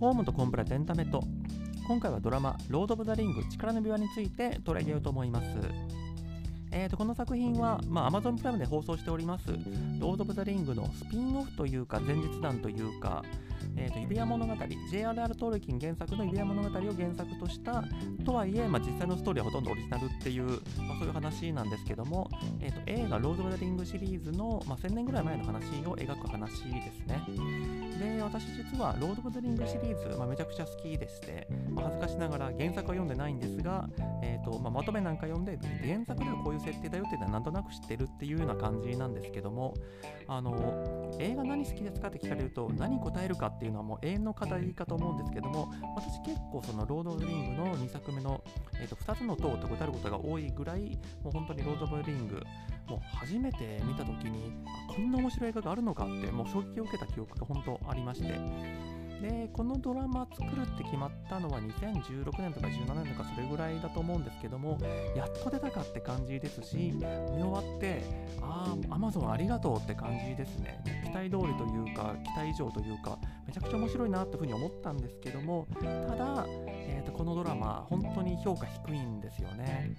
ホームとコンプラエンタメと。今回はドラマ「ロード・オブ・ザ・リング力の指輪」について取り上げようと思います。えー、とこの作品は、まあ、Amazon プライムで放送しております、ロード・オブ・ザ・リングのスピンオフというか、前日談というか、えーと、指輪物語、J.R.R. トールキン原作の指輪物語を原作とした、とはいえ、まあ、実際のストーリーはほとんどオリジナルっていう、まあ、そういう話なんですけども、えーと、映画、ロード・オブ・ザ・リングシリーズの、まあ、1000年ぐらい前の話を描く話ですね。で、私実は、ロード・オブ・ザ・リングシリーズ、まあ、めちゃくちゃ好きでして、まあ、恥ずかしながら原作は読んでないんですが、えーとまあ、まとめなんか読んで、原作ではこういう設定だよっていうのはなんとなく知ってるっていうような感じなんですけども、あの映画何好きですかって聞かれると、何答えるかってていうのはもう永遠の課題かと思うんですけども、私結構そのロード・オブ・リングの2作目の、えー、と2つの塔と答えることが多いぐらい、もう本当にロード・オブ・リング、もう初めて見た時に、こんな面白い映画があるのかって、もう衝撃を受けた記憶が本当ありまして、でこのドラマ作るって決まったのは2016年とか17年とかそれぐらいだと思うんですけどもやっと出たかって感じですし見終わってああ Amazon ありがとうって感じですね。期待通りというか期待以上というかめちゃくちゃ面白いなというふうに思ったんですけどもただ、えーとこのドラマ本当に評価低いんですよね。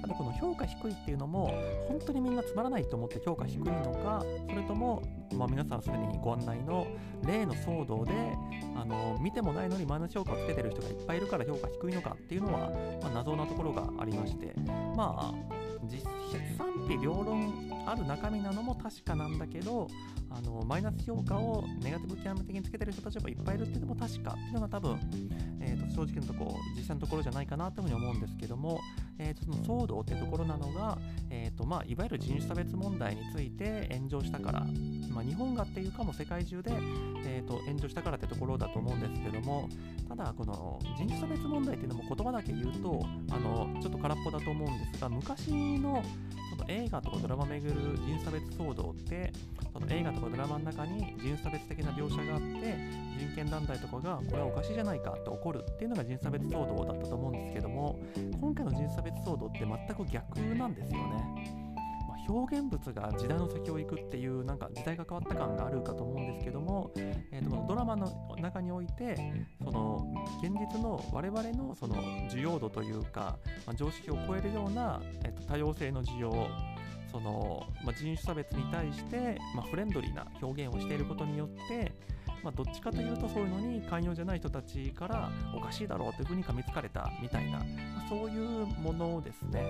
ただこの評価低いっていうのも本当にみんなつまらないと思って評価低いのかそれとも、まあ、皆さんすでにご案内の例の騒動でであの見てもないのにマイナス評価をつけてる人がいっぱいいるから評価低いのかっていうのは、まあ、謎なところがありましてまあ実賛否両論ある中身なのも確かなんだけどあのマイナス評価をネガティブキャンプ的につけてる人たちがいっぱいいるっていうのも確かっていうのが多分、えーと、正直なとこ実際のところじゃないかなというふうに思うんですけども、えーと、その騒動っていうところなのが、えーとまあ、いわゆる人種差別問題について炎上したから、まあ、日本がっていうかも世界中で、えー、と炎上したからってところだと思うんですけどもただこの人種差別問題っていうのも言葉だけ言うとあのちょっと空っぽだと思うんですが昔のその映画とかドラマ巡る人種差別騒動ってその映画とかドラマの中に人種差別的な描写があって人権団体とかがこれはおかしいじゃないかって怒るっていうのが人種差別騒動だったと思うんですけども今回の人種差別騒動って全く逆なんですよね。表現物が時代の先を行くっていうなんか時代が変わった感があるかと思うんですけども、えー、とドラマの中においてその現実の我々のその需要度というか、まあ、常識を超えるような、えー、と多様性の需要その、まあ、人種差別に対して、まあ、フレンドリーな表現をしていることによってまあ、どっちかというとそういうのに寛容じゃない人たちからおかしいだろうというふうに噛みつかれたみたいな、まあ、そういうものですね。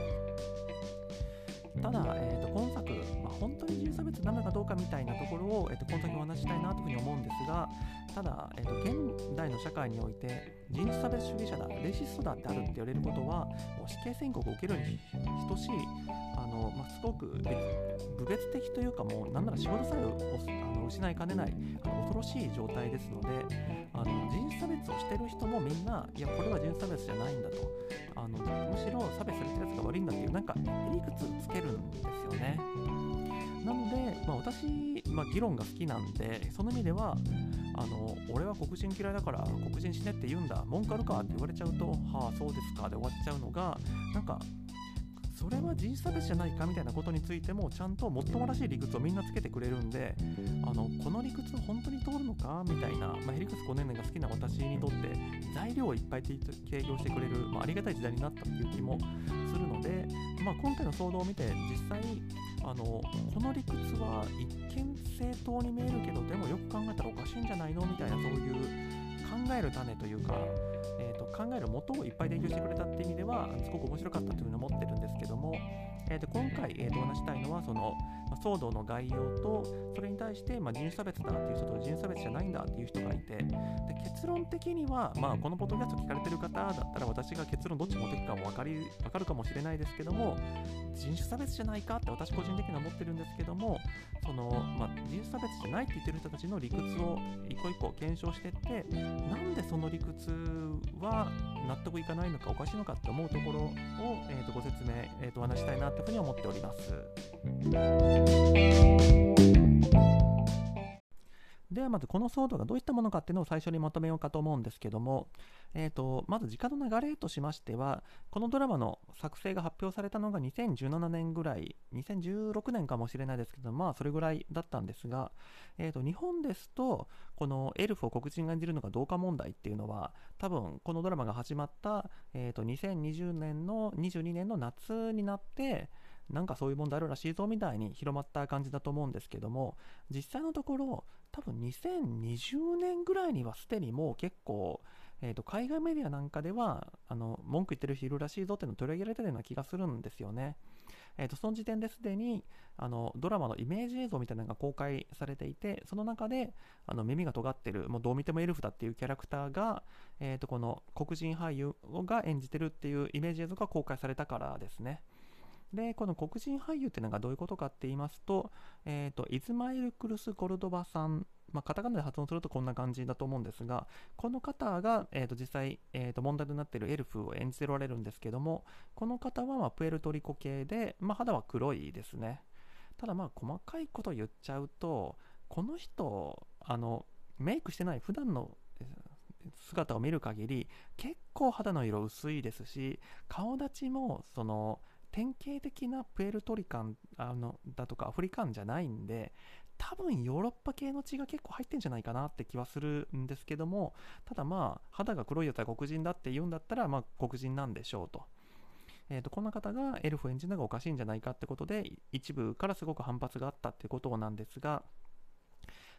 ただ、えーと、今作、まあ、本当に人種差別なのかどうかみたいなところを、えーと、今作お話したいなというふうに思うんですがただ、えーと、現代の社会において人種差別主義者だレシストだってあるって言われることはもう死刑宣告を受けるに等しいあの、まあ、すごく部別的というかもうなんなら仕事さえあの失いかねないあの恐ろしい状態ですのであの人種差別をしてる人もみんないやこれは人種差別じゃないんだとあのむしろ差別されてるやつが悪いんだっていうなんかへりくつつけるんですよねなので、まあ、私、まあ、議論が好きなんでその意味ではあの俺は黒人嫌いだから黒人死ねって言うんだ文句あるかって言われちゃうとはあそうですかで終わっちゃうのがなんかそれは人種差別じゃないかみたいなことについてもちゃんともっともらしい理屈をみんなつけてくれるんであのこの理屈本当に通るのかみたいな、まあ、ヘリクス5年年が好きな私にとって材料をいっぱい提供してくれる、まあ、ありがたい時代になったっていう気もするので、まあ、今回の騒動を見て実際あのこの理屈は一見正当に見えるけどでもよく考えたらおかしいんじゃないのみたいなそういう考える種というか、えーと、考える元をいっぱい提供してくれたっていう意味ではすごく面白かったというふうに思ってるんですけども、えー、と今回、えー、とお話したいのはその、ま騒動の概要とそれに対して、ま人種差別だっていう人と人種差別じゃないんだっていう人がいてで結論的には、まあ、このポッドキャスト聞かれてる方だったら私が結論どっち持っていくかも分かり分かるかもしれないですけども人種差別じゃないかって私個人的には思ってるんですけどもその、まあ、人種差別じゃないって言ってる人たちの理屈を一個一個検証してってなんでその理屈は納得いかないのかおかしいのかって思うところを、えー、とご説明、えー、とお話したいなというふうに思っております。ではまずこのソードがどういったものかっていうのを最初にまとめようかと思うんですけども、えーと、まず時間の流れとしましてはこのドラマの作成が発表されたのが2017年ぐらい2016年かもしれないですけどまあそれぐらいだったんですが、えーと、日本ですとこのエルフを黒人が演じるのかどうか問題っていうのは多分このドラマが始まった、えー、と2020年の22年の夏になってなんかそういう問題あるらしいぞみたいに広まった感じだと思うんですけども実際のところ多分2020年ぐらいにはすでにもう結構えーと、海外メディアなんかではあの文句言ってる人いるらしいぞっていうのを取り上げられてるような気がするんですよね。えーと、その時点ですでにあのドラマのイメージ映像みたいなのが公開されていてその中であの耳が尖ってるもうどう見てもエルフだっていうキャラクターが、えーとこの黒人俳優が演じてるっていうイメージ映像が公開されたからですね。でこの黒人俳優っていうのがどういうことかって言いますと,、えーと、イズマイル・クルス・コルドバさんまあ、カタカナで発音するとこんな感じだと思うんですが、この方が、えー、と実際、えー、と問題となっているエルフを演じておられるんですけども、この方はまプエルトリコ系で、まあ、肌は黒いですね。ただまあ細かいこと言っちゃうと、この人、あのメイクしてない普段の姿を見る限り結構肌の色薄いですし顔立ちもその典型的なプエルトリカンあのだとかアフリカンじゃないんで多分ヨーロッパ系の血が結構入ってんじゃないかなって気はするんですけどもただまあ肌が黒いやつは黒人だって言うんだったらまあ黒人なんでしょうと。えー、とこんな方がエルフを演じるのがおかしいんじゃないかってことで一部からすごく反発があったってことなんですが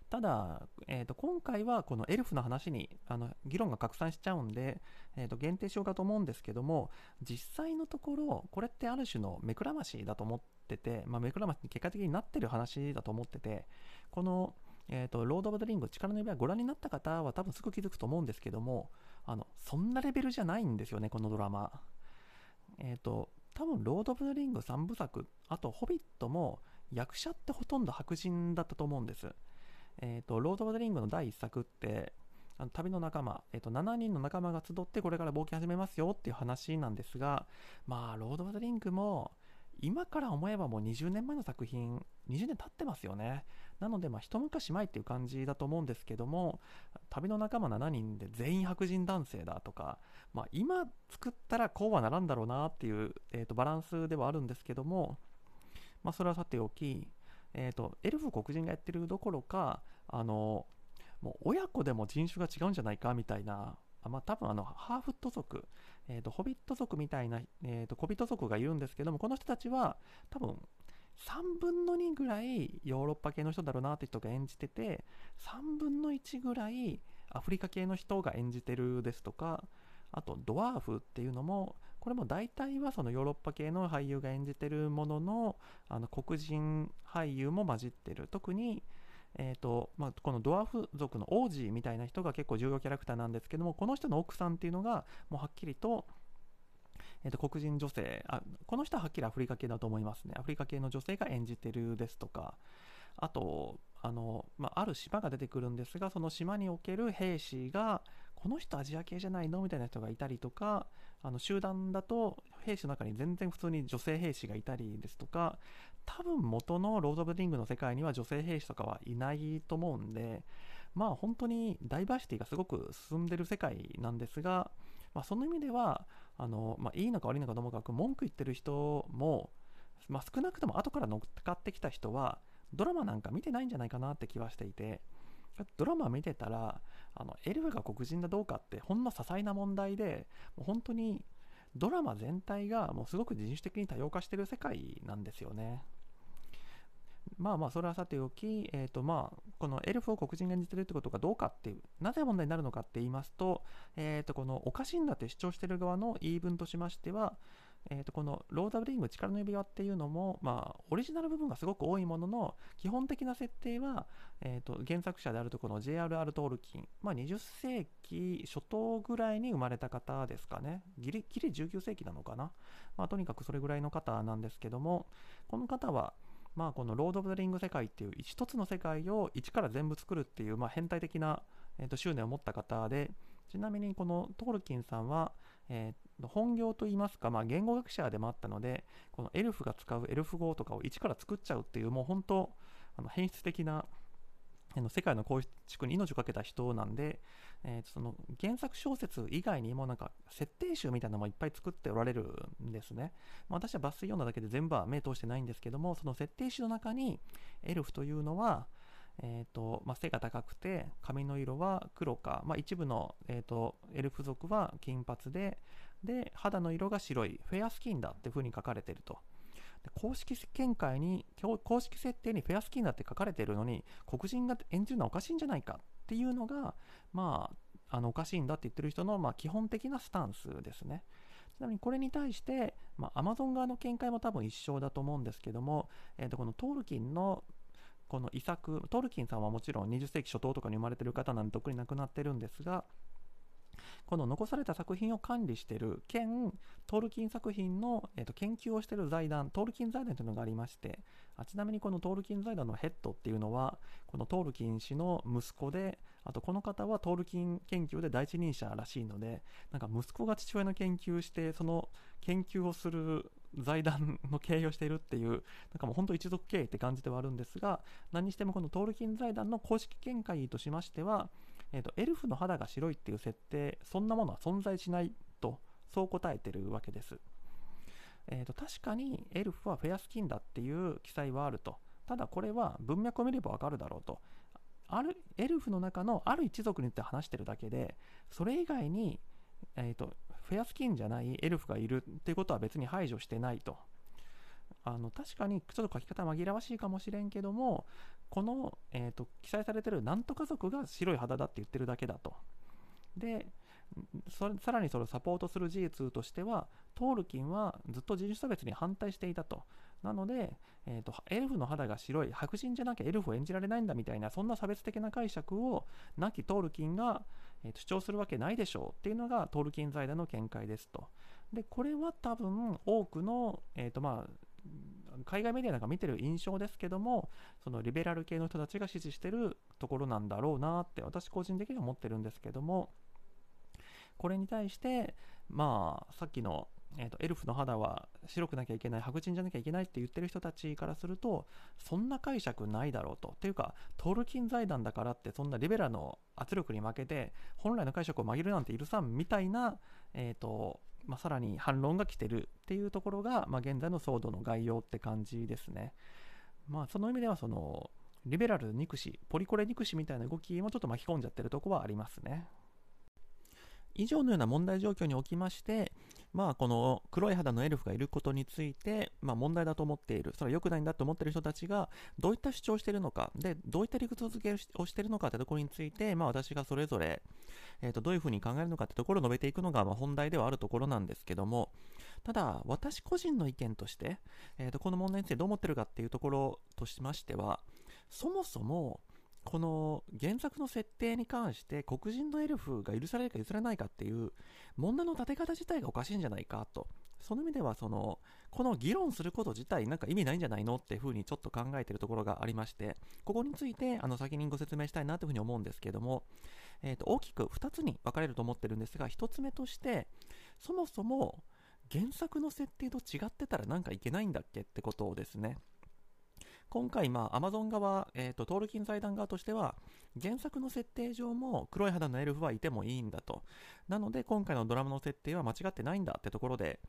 ただ、えー、と今回はこのエルフの話にあの議論が拡散しちゃうんで、えー、と限定しようかと思うんですけども実際のところこれってある種の目くらましだと思ってて、まあ、目くらましに結果的になってる話だと思っててこの、えーと、ロード・オブ・ザ・リング力の指輪ご覧になった方は多分すぐ気づくと思うんですけどもあのそんなレベルじゃないんですよねこのドラマ。えっ、ー、と多分ロード・オブ・ザ・リング3部作あとホビットも役者ってほとんど白人だったと思うんです。えっ、ー、と、ロード・オブ・ザ・リングの第1作って、あの旅の仲間、えっ、ー、と、7人の仲間が集ってこれから冒険始めますよっていう話なんですが、まあ、ロード・オブ・ザ・リングも、今から思えばもう20年前の作品、20年経ってますよね。なので、まあ、一昔前っていう感じだと思うんですけども、旅の仲間7人で全員白人男性だとか、まあ、今作ったらこうはならんだろうなっていう、えーとバランスではあるんですけども、まあ、それはさておき、えーと、エルフ黒人がやってるどころかあのもう親子でも人種が違うんじゃないかみたいなまあ、多分あのハーフット族、えーと、ホビット族みたいな、えーと、小人族がいるんですけどもこの人たちは多分3分の2ぐらいヨーロッパ系の人だろうなって人が演じてて3分の1ぐらいアフリカ系の人が演じてるですとかあとドワーフっていうのもこれも大体はそのヨーロッパ系の俳優が演じてるもののあの黒人俳優も混じってる。特にえーとまあ、このドワーフ族の王子みたいな人が結構重要キャラクターなんですけどもこの人の奥さんっていうのがもうはっきりと,、えー、と黒人女性。あこの人ははっきりアフリカ系だと思いますね。アフリカ系の女性が演じてるですとか。あとあの、まあ、ある島が出てくるんですがその島における兵士がこの人アジア系じゃないの？みたいな人がいたりとかあの集団だと兵士の中に全然普通に女性兵士がいたりですとか多分元のロード・オブ・リングの世界には女性兵士とかはいないと思うんでまあ本当にダイバーシティがすごく進んでる世界なんですが、まあ、その意味ではあの、まあ、いいのか悪いのかともかく文句言ってる人も、まあ、少なくとも後から乗っかってきた人はドラマなんか見てないんじゃないかなって気はしていてドラマ見てたらあのエルフが黒人だどうかってほんの些細な問題でもう本当にドラマ全体がもうすごく人種的に多様化してる世界なんですよね。まあまあそれはさておき、えーとまあ、このエルフを黒人が演じてるってことがどうかっていうなぜ問題になるのかって言いますと,、えー、とこのおかしいんだって主張してる側の言い分としましてはえー、とこのローダブリング力の指輪っていうのも、まあ、オリジナル部分がすごく多いものの基本的な設定は、えー、と原作者であるとこの J.R.R. トールキン、まあ、20世紀初頭ぐらいに生まれた方ですかねギリギリ19世紀なのかな、まあ、とにかくそれぐらいの方なんですけどもこの方はまあ、このロード・オブ・ザ・リング世界っていう一つの世界を一から全部作るっていう、まあ、変態的な、えー、と執念を持った方でちなみにこのトールキンさんは、えー、本業といいますか、まあ、言語学者でもあったのでこのエルフが使うエルフ語とかを一から作っちゃうっていうもう本当あの変質的な世界の構築に命を懸けた人なんで、えー、その原作小説以外にもなんか設定集みたいなのもいっぱい作っておられるんですね。まあ、私は抜粋読んだだけで全部は目通してないんですけども、その設定集の中にエルフというのは、えーとまあ、背が高くて髪の色は黒か、まあ、一部の、えーと、エルフ族は金髪でで肌の色が白いフェアスキンだっていうふうに書かれてると。公式見解に公式設定にフェアスキンだって書かれてるのに黒人が演じるのはおかしいんじゃないかっていうのがまああのおかしいんだって言ってる人の、まあ、基本的なスタンスですね。ちなみにこれに対して、まあ、Amazon 側の見解も多分一緒だと思うんですけども、えー、とこのトールキンのこの遺作トールキンさんはもちろん20世紀初頭とかに生まれてる方なんで特に亡くなってるんですがこの残された作品を管理している兼トールキン作品の、えー、と研究をしている財団トールキン財団というのがありましてあちなみにこのトールキン財団のヘッドっていうのはこのトールキン氏の息子であとこの方はトールキン研究で第一人者らしいのでなんか息子が父親の研究してその研究をする財団の経営をしているっていう、なんかもう本当一族経営って感じではあるんですが、何にしてもこのトールキン財団の公式見解としましては、えーと、エルフの肌が白いっていう設定、そんなものは存在しないと、そう答えてるわけです。えーと、確かにエルフはフェアスキンだっていう記載はあると。ただこれは文脈を見ればわかるだろうと。あるエルフの中のある一族によって話してるだけで、それ以外に、えーとフェアスキンじゃないエルフがいるっていうことは別に排除してないと。あの確かにちょっと書き方紛らわしいかもしれんけどもこの、えーと、記載されてるなんとか族が白い肌だって言ってるだけだと。でそさらにそれをサポートする事実としてはトールキンはずっと人種差別に反対していたと。なので、えーと、エルフの肌が白い白人じゃなきゃエルフを演じられないんだみたいなそんな差別的な解釈を亡きトールキンが、えーと主張するわけないでしょうっていうのがトールキン財団の見解ですと。でこれは多分多くの、えーとまあ、海外メディアなんか見てる印象ですけどもそのリベラル系の人たちが支持してるところなんだろうなって私個人的には思ってるんですけどもこれに対してまあさっきのえーと、エルフの肌は白くなきゃいけない白人じゃなきゃいけないって言ってる人たちからするとそんな解釈ないだろうと。っていうかトルキン財団だからってそんなリベラの圧力に負けて本来の解釈を曲げるなんて許さんみたいな、えーとまあ、さらに反論が来てるっていうところが、まあ、現在の騒動の概要って感じですね。まあ、その意味ではそのリベラル憎しポリコレ憎しみたいな動きもちょっと巻き込んじゃってるとこはありますね。以上のような問題状況におきまして、まあ、この黒い肌のエルフがいることについて、まあ、問題だと思っている、それは良くないんだと思っている人たちが、どういった主張をしているのか、で、どういった理屈付けをしているのかというところについて、まあ、私がそれぞれ、えー、とどういうふうに考えるのかというところを述べていくのが、まあ、本題ではあるところなんですけども、ただ、私個人の意見として、えー、とこの問題についてどう思ってるかっていうところとしましては、そもそも、この原作の設定に関して黒人のエルフが許されるか許されないかっていう問題の立て方自体がおかしいんじゃないかと。その意味ではその、この議論すること自体なんか意味ないんじゃないのっていうふうにちょっと考えてるところがありまして、ここについてあの先にご説明したいなというふうに思うんですけども、えー、と大きく2つに分かれると思ってるんですが、1つ目として、そもそも原作の設定と違ってたらなんかいけないんだっけってことをですね、今回、まあ、アマゾン側、えーと、トールキン財団側としては、原作の設定上も黒い肌のエルフはいてもいいんだと。なので、今回のドラマの設定は間違ってないんだってところで、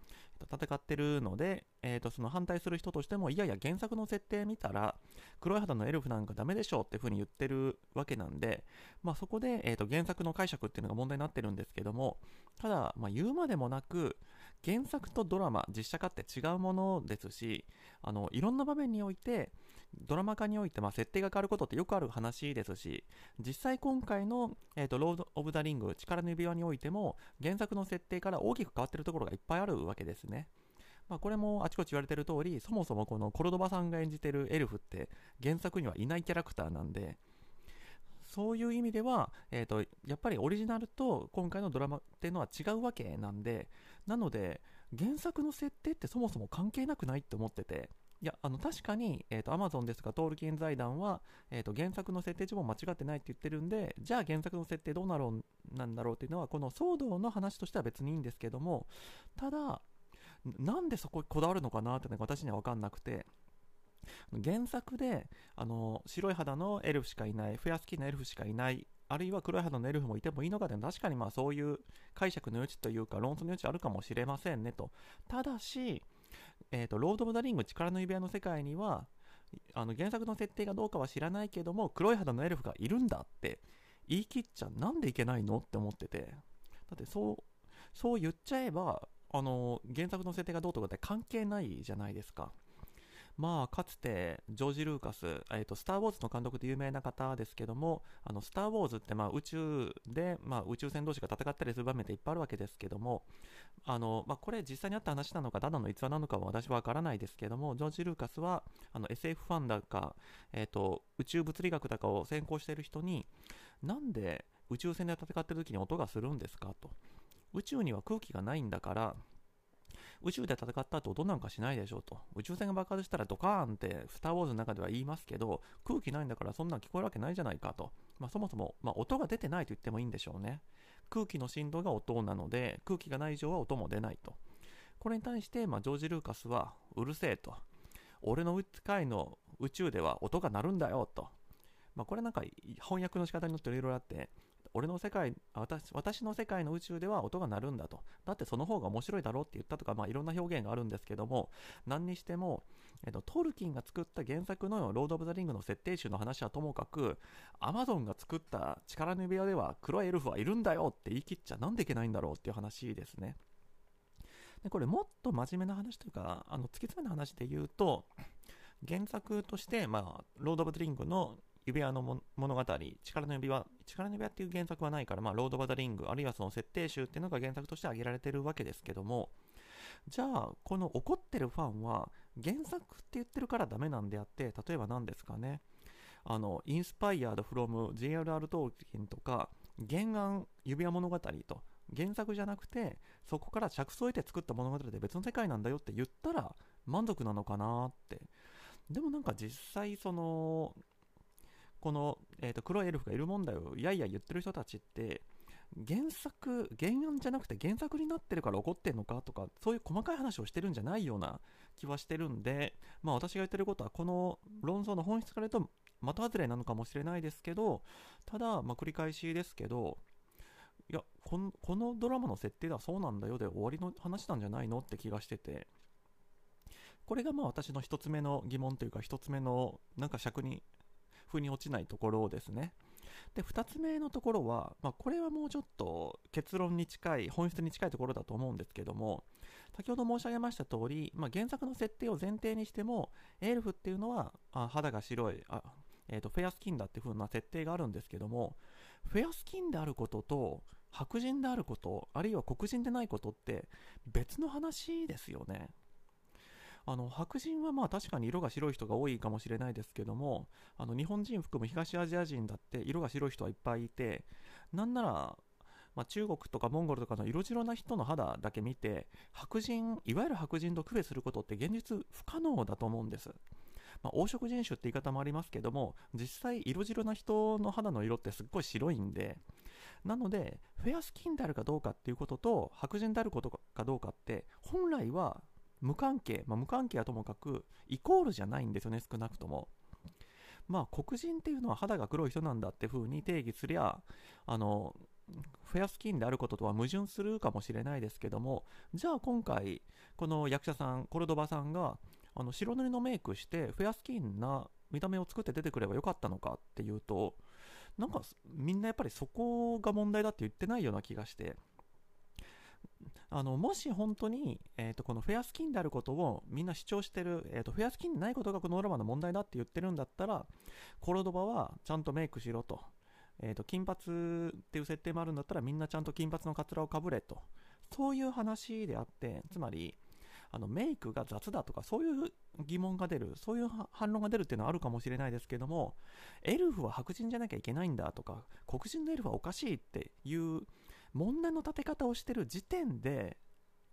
戦ってるので、えーと、その反対する人としても、いやいや、原作の設定見たら、黒い肌のエルフなんかダメでしょっていう風に言ってるわけなんで、まあ、そこで、えーと、原作の解釈っていうのが問題になってるんですけども、ただ、まあ、言うまでもなく、原作とドラマ、実写化って違うものですし、あのいろんな場面において、ドラマ化において、まあ、設定が変わることってよくある話ですし、実際今回の、えーと、ロード・オブ・ザ・リング、力の指輪においても、原作の設定から大きく変わってるところがいっぱいあるわけですね。まあ、これもあちこち言われてる通り、そもそもこのコルドバさんが演じてるエルフって原作にはいないキャラクターなんで、そういう意味では、えーと、やっぱりオリジナルと今回のドラマっていうのは違うわけなんで、なので、原作の設定ってそもそも関係なくないって思ってて、いや、あの、確かに、えっ、ー、と、アマゾンですとか、トールキン財団は、えっ、ー、と、原作の設定上も間違ってないって言ってるんで、じゃあ原作の設定どうなろう、なんだろうっていうのは、この騒動の話としては別にいいんですけども、ただ、なんでそこにこだわるのかなってのが私には分かんなくて、原作であの白い肌のエルフしかいないフェアスキンのエルフしかいないあるいは黒い肌のエルフもいてもいいのかでも確かにまあそういう解釈の余地というか論争の余地あるかもしれませんねと。ただし、えーと、ロード・オブ・ザ・リング力の指輪の世界にはあの原作の設定がどうかは知らないけども黒い肌のエルフがいるんだって言い切っちゃなんでいけないのって思ってて。だってそうそう言っちゃえばあの原作の設定がどうとかって関係ないじゃないですか。まあ、かつてジョージ・ルーカス、えーと、スター・ウォーズの監督で有名な方ですけども、あのスター・ウォーズってまあ宇宙で、まあ、宇宙船同士が戦ったりする場面っていっぱいあるわけですけども、あのまあ、これ実際にあった話なのか、ただの逸話なのかは私は分からないですけども、ジョージ・ルーカスはあの SF ファンだか、えーと、宇宙物理学だかを専攻している人に、なんで宇宙船で戦ってる時に音がするんですかと。宇宙には空気がないんだから、宇宙で戦った後音なんかしないでしょうと。宇宙船が爆発したらドカーンって、スター・ウォーズの中では言いますけど、空気ないんだからそんなん聞こえるわけないじゃないかと。まあ、そもそも、まあ、音が出てないと言ってもいいんでしょうね。空気の振動が音なので、空気がない以上は音も出ないと。これに対して、まあ、ジョージ・ルーカスは、うるせえと。俺の界の宇宙では音が鳴るんだよと。まあ、これなんか翻訳の仕方によっていろいろあって、俺の世界私、私の世界の宇宙では音が鳴るんだと。だってその方が面白いだろうって言ったとか、まあいろんな表現があるんですけども、何にしても、えっと、トルキンが作った原作のロード・オブ・ザ・リングの設定集の話はともかく、アマゾンが作った力の指輪では黒いエルフはいるんだよって言い切っちゃなんでいけないんだろうっていう話ですね。でこれもっと真面目な話というか、あの突き詰めな話で言うと、原作として、まあ、ロード・オブ・ザ・リングの指輪の物語、力の指輪、力の指輪っていう原作はないから、まあ、ロード・オブ・ザ・リング、あるいはその設定集っていうのが原作として挙げられてるわけですけども、じゃあ、この怒ってるファンは、原作って言ってるからダメなんであって、例えば何ですかね、あの、インスパイアード・フロム JRR トーキンとか、原案指輪物語と、原作じゃなくて、そこから着想を得て作った物語で別の世界なんだよって言ったら満足なのかなって。でもなんか実際そのこの、えーと、黒いエルフがいるもんだよ、いやいや言ってる人たちって、原作、原案じゃなくて原作になってるから怒ってんのかとか、そういう細かい話をしてるんじゃないような気はしてるんで、まあ私が言ってることは、この論争の本質から言うと、的外れなのかもしれないですけど、ただ、まあ繰り返しですけど、いやこの、このドラマの設定ではそうなんだよで終わりの話なんじゃないのって気がしてて、これがまあ私の一つ目の疑問というか、一つ目のなんか尺に腑に落ちないところですね。で、2つ目のところは、まあ、これはもうちょっと結論に近い、本質に近いところだと思うんですけども、先ほど申し上げました通り、まあ、原作の設定を前提にしても、エルフっていうのはあ肌が白い、あえーと、フェアスキンだっていう風な設定があるんですけども、フェアスキンであることと、白人であること、あるいは黒人でないことって別の話ですよね。あの白人はまあ確かに色が白い人が多いかもしれないですけどもあの日本人含む東アジア人だって色が白い人はいっぱいいてなんなら、まあ、中国とかモンゴルとかの色白な人の肌だけ見て白人いわゆる白人と区別することって現実不可能だと思うんです。まあ、黄色人種って言い方もありますけども実際色白な人の肌の色ってすっごい白いんでなのでフェアスキンであるかどうかっていうことと白人であることかどうかって本来は無関係、まあ、無関係はともかくイコールじゃないんですよね少なくとも。まあ黒人っていうのは肌が黒い人なんだって風に定義すりゃあのフェアスキンであることとは矛盾するかもしれないですけどもじゃあ今回この役者さんコルドバさんがあの白塗りのメイクしてフェアスキンな見た目を作って出てくればよかったのかっていうとなんかみんなやっぱりそこが問題だって言ってないような気がして。あのもし本当に、えーと、このフェアスキンであることをみんな主張してる、えーと、フェアスキンでないことがこのドラマの問題だって言ってるんだったらコロドバはちゃんとメイクしろと,、えーと、金髪っていう設定もあるんだったらみんなちゃんと金髪のかつらをかぶれと。そういう話であってつまりあのメイクが雑だとかそういう疑問が出るそういう反論が出るっていうのはあるかもしれないですけどもエルフは白人じゃなきゃいけないんだとか黒人のエルフはおかしいっていう問題の立て方をしてる時点で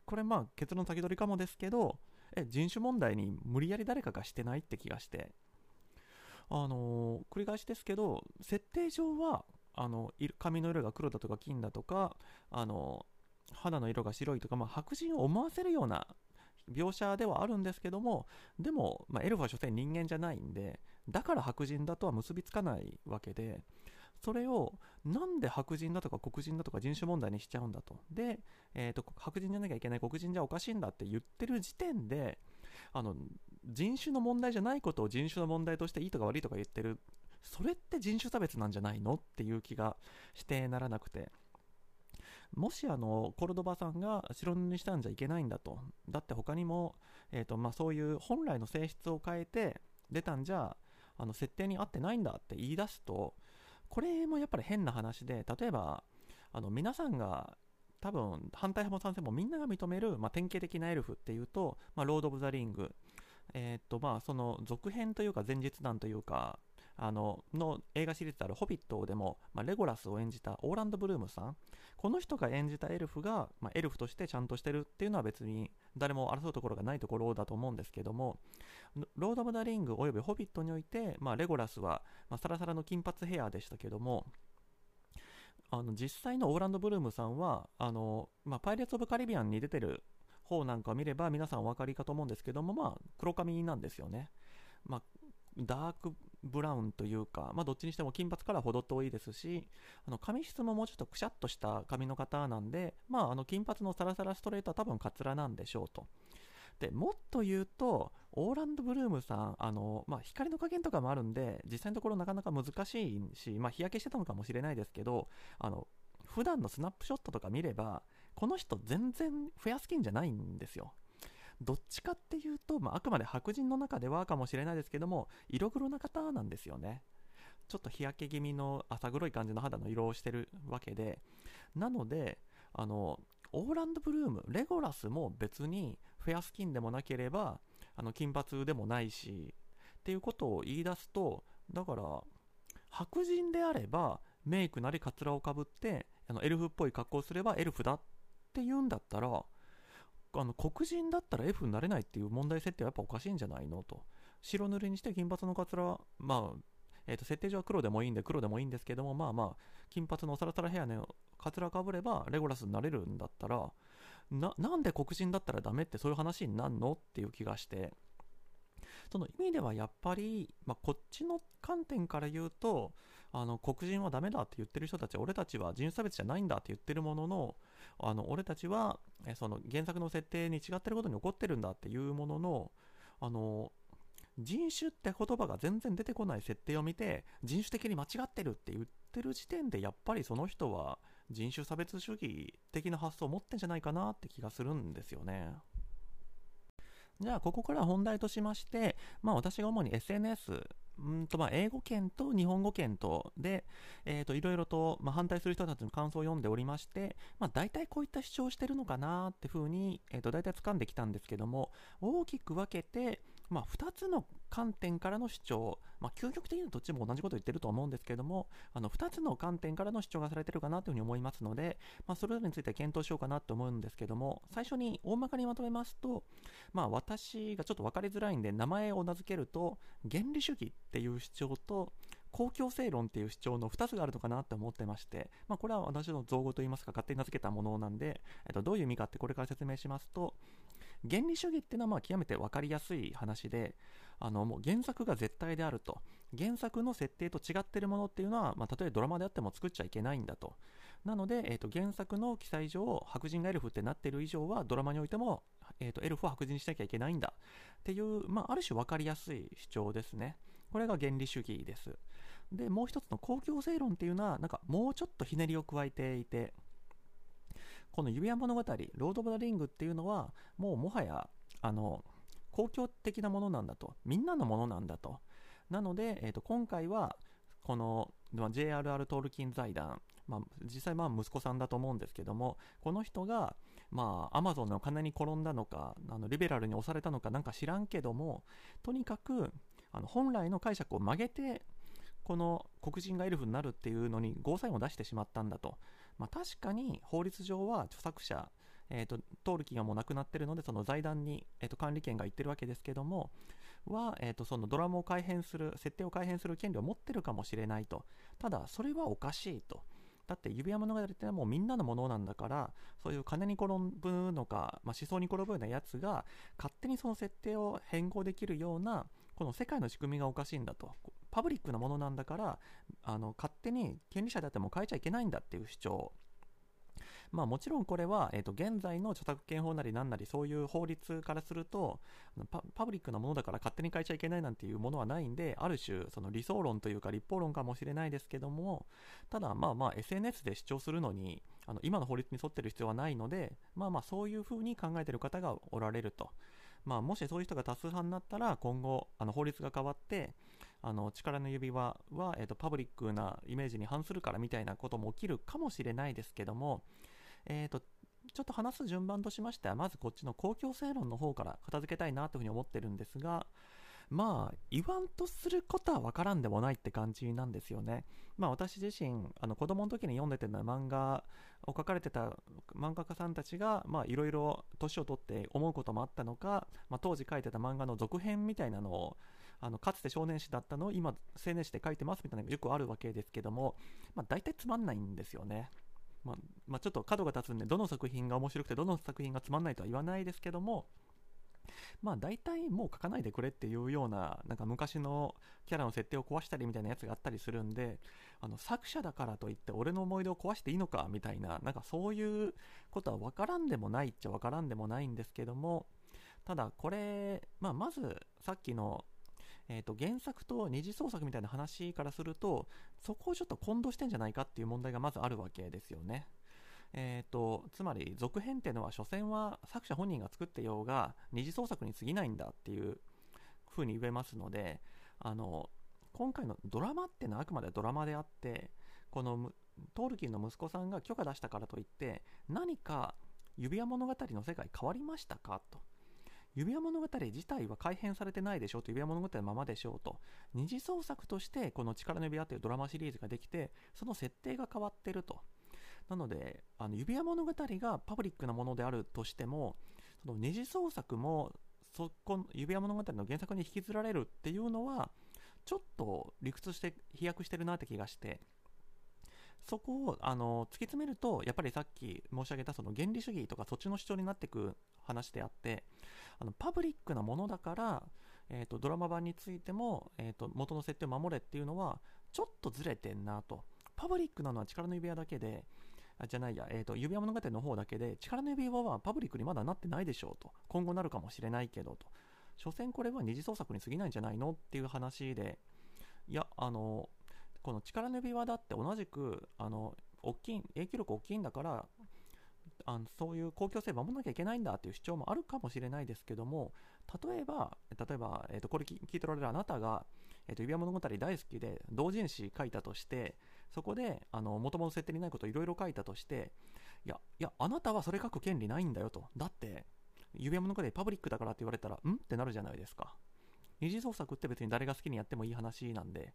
これまあ結論先取りかもですけどえ人種問題に無理やり誰かがしてないって気がしてあのー、繰り返しですけど設定上はあの髪の色が黒だとか金だとかあの肌の色が白いとか、まあ、白人を思わせるような描写ではあるんですけどもでも、まあ、エルフは所詮人間じゃないんでだから白人だとは結びつかないわけでそれをなんで白人だとか黒人だとか人種問題にしちゃうんだと。で、えーと、白人じゃなきゃいけない黒人じゃおかしいんだって言ってる時点であの人種の問題じゃないことを人種の問題としていいとか悪いとか言ってる。それって人種差別なんじゃないのっていう気がしてならなくて。もしあのコルドバさんが白塗りしたんじゃいけないんだと。だって他にも、えーとまあ、そういう本来の性質を変えて出たんじゃあの設定に合ってないんだって言い出すとこれもやっぱり変な話で例えばあの皆さんが多分反対派も賛成もみんなが認める、まあ、典型的なエルフっていうと、まあ、ロード・オブ・ザ・リング、えー、っとまあその続編というか前日談というかあのの映画シリーズである「ホビット」でも、まあ、レゴラスを演じたオーランド・ブルームさん。この人が演じたエルフが、まあ、エルフとしてちゃんとしてるっていうのは別に誰も争うところがないところだと思うんですけどもロード・オブ・ザ・リングおよびホビットにおいて、まあ、レゴラスは、まあ、サラサラの金髪ヘアでしたけどもあの実際のオーランド・ブルームさんはあの、まあ、パイレーツ・オブ・カリビアンに出てる方なんかを見れば皆さんお分かりかと思うんですけども、まあ、黒髪なんですよね。まあ、ダークブラウンというか、まあ、どっちにしても金髪から程遠いですし、あの髪質ももうちょっとくしゃっとした髪の方なんで、まあ、あの金髪のサラサラストレートは多分カツラなんでしょうと。でもっと言うと、オーランド・ブルームさん、あのまあ、光の加減とかもあるんで、実際のところなかなか難しいし、まあ、日焼けしてたのかもしれないですけど、あの普段のスナップショットとか見れば、この人全然フェアスキンじゃないんですよ。どっちかっていうと、まあ、あくまで白人の中ではかもしれないですけども、色黒な方なんですよね。ちょっと日焼け気味の浅黒い感じの肌の色をしてるわけで、なので、あの、オーランド・ブルーム、レゴラスも別にフェアスキンでもなければ、あの金髪でもないし、っていうことを言い出すと、だから、白人であれば、メイクなりカツラをかぶって、あのエルフっぽい格好をすればエルフだって言うんだったら、あの黒人だったら F になれないっていう問題設定はやっぱおかしいんじゃないのと。白塗りにして金髪のカツラまあえー、と設定上は黒でもいいんで黒でもいいんですけどもまあまあ金髪のサラサラヘアのカツラかぶればレゴラスになれるんだったらななんで黒人だったらダメってそういう話になるのっていう気がして。その意味ではやっぱり、まあ、こっちの観点から言うとあの黒人はダメだって言ってる人たち俺たちは人種差別じゃないんだって言ってるもののあの俺たちはその原作の設定に違ってることに怒ってるんだっていうもののあの人種って言葉が全然出てこない設定を見て人種的に間違ってるって言ってる時点でやっぱりその人は人種差別主義的な発想を持ってんじゃないかなって気がするんですよね。じゃあここから本題としまして、まあ、私が主に SNS うんとまあ英語圏と日本語圏とで、えー、といろいろとまあ反対する人たちの感想を読んでおりまして、まあ、大体こういった主張してるのかなっていうふうに、えー、と大体掴んできたんですけども大きく分けて、まあ、2つの観点からの主張、まあ、究極的にはどっちも同じことを言ってると思うんですけれどもあの2つの観点からの主張がされてるかなというふうに思いますので、まあ、それぞれについて検討しようかなと思うんですけども最初に大まかにまとめますと、まあ、私がちょっと分かりづらいんで名前を名付けると原理主義っていう主張と公共性論っていう主張の2つがあるのかなって思ってまして、まあ、これは私の造語といいますか勝手に名付けたものなんで、えっと、どういう意味かってこれから説明しますと原理主義っていうのはまあ極めて分かりやすい話であのもう原作が絶対であると。原作の設定と違ってるものっていうのは、まあ、例えばドラマであっても作っちゃいけないんだと。なので、えー、と原作の記載上白人がエルフってなってる以上はドラマにおいても、えー、とエルフを白人にしなきゃいけないんだっていう、まあ、ある種分かりやすい主張ですね。これが原理主義ですでもう一つの公共性論っていうのはなんかもうちょっとひねりを加えていてこの指輪物語、ロード・オブ・ザ・リングっていうのは、もうもはや、あの、公共的なものなんだと。みんなのものなんだと。なので、えー、と今回は、この、JRR トールキン財団、まあ、実際まあ息子さんだと思うんですけども、この人が、まあ、アマゾンの金に転んだのか、あのリベラルに押されたのかなんか知らんけども、とにかく、あの本来の解釈を曲げて、この黒人がエルフになるっていうのにゴーサインを出してしまったんだと。まあ、確かに法律上は著作者、えーと、通る気がもうなくなってるのでその財団に、えーと、管理権がいってるわけですけどもは、えーと、そのドラムを改変する設定を改変する権利を持ってるかもしれないとただそれはおかしいとだって指輪物語ってもうみんなのものなんだからそういう金に転ぶのか、まあ、思想に転ぶようなやつが勝手にその設定を変更できるようなこの世界の仕組みがおかしいんだとパブリックなものなんだからあの勝手に権利者であっても変えちゃいけないんだっていう主張まあ、もちろんこれは、えー、と現在の著作権法なりななりそういう法律からするとパブリックなものだから勝手に変えちゃいけないなんていうものはないんである種その理想論というか立法論かもしれないですけどもただまあまあ SNS で主張するのにあの今の法律に沿ってる必要はないのでまあまあそういうふうに考えてる方がおられると。まあ、もしそういう人が多数派になったら今後あの法律が変わってあの力の指輪は、えーと、パブリックなイメージに反するからみたいなことも起きるかもしれないですけども、えーと、ちょっと話す順番としましてはまずこっちの公共性論の方から片付けたいなというふうに思ってるんですがまあ言わんとすることは分からんでもないって感じなんですよね。まあ私自身あの子供の時に読んでての漫画を描かれてた漫画家さんたちがいろいろ年を取って思うこともあったのか、まあ、当時書いてた漫画の続編みたいなのをあのかつて少年誌だったのを今青年誌で書いてますみたいなのがよくあるわけですけども、まあ、大体つまんないんですよね。まあ、まあ、ちょっと角が立つんでどの作品が面白くてどの作品がつまんないとは言わないですけどもまあ大体もう書かないでくれっていうようななんか昔のキャラの設定を壊したりみたいなやつがあったりするんであの作者だからといって俺の思い出を壊していいのかみたいななんかそういうことは分からんでもないっちゃ分からんでもないんですけどもただこれ、まあ、まずさっきのえー、と原作と二次創作みたいな話からするとそこをちょっと混同してんじゃないかっていう問題がまずあるわけですよね。えーと、つまり続編っていうのは所詮は作者本人が作ってようが二次創作に過ぎないんだっていう風に言えますのであの今回のドラマっていうのはあくまでドラマであってこのトールキンの息子さんが許可出したからといって何か指輪物語の世界変わりましたか？と。指輪物語自体は改変されてないでしょうと。指輪物語のままでしょうと。二次創作としてこの力の指輪というドラマシリーズができてその設定が変わってると。なのであの指輪物語がパブリックなものであるとしてもその二次創作もそこ指輪物語の原作に引きずられるっていうのはちょっと理屈して飛躍してるなって気がしてそこをあの突き詰めるとやっぱりさっき申し上げたその原理主義とかそっちの主張になってく話であってあのパブリックなものだから、えーと、ドラマ版についても、えーと、元の設定を守れっていうのはちょっとずれてんなと。パブリックなのは力の指輪だけであじゃないや、えーと、指輪物語の方だけで力の指輪はパブリックにまだなってないでしょうと。今後なるかもしれないけどと。所詮これは二次創作に過ぎないんじゃないのっていう話で。いやあのこの力の指輪だって同じくあの大きい影響力大きいんだからあのそういう公共性守らなきゃいけないんだっていう主張もあるかもしれないですけども例えば例えば、えーと、これ聞いておられるあなたが、えーと、指輪物語大好きで同人誌書いたとしてそこでもともと設定にないことをいろいろ書いたとしていやいやあなたはそれ書く権利ないんだよと。だって指輪物語パブリックだからって言われたらん？ってなるじゃないですか。二次創作って別に誰が好きにやってもいい話なんで。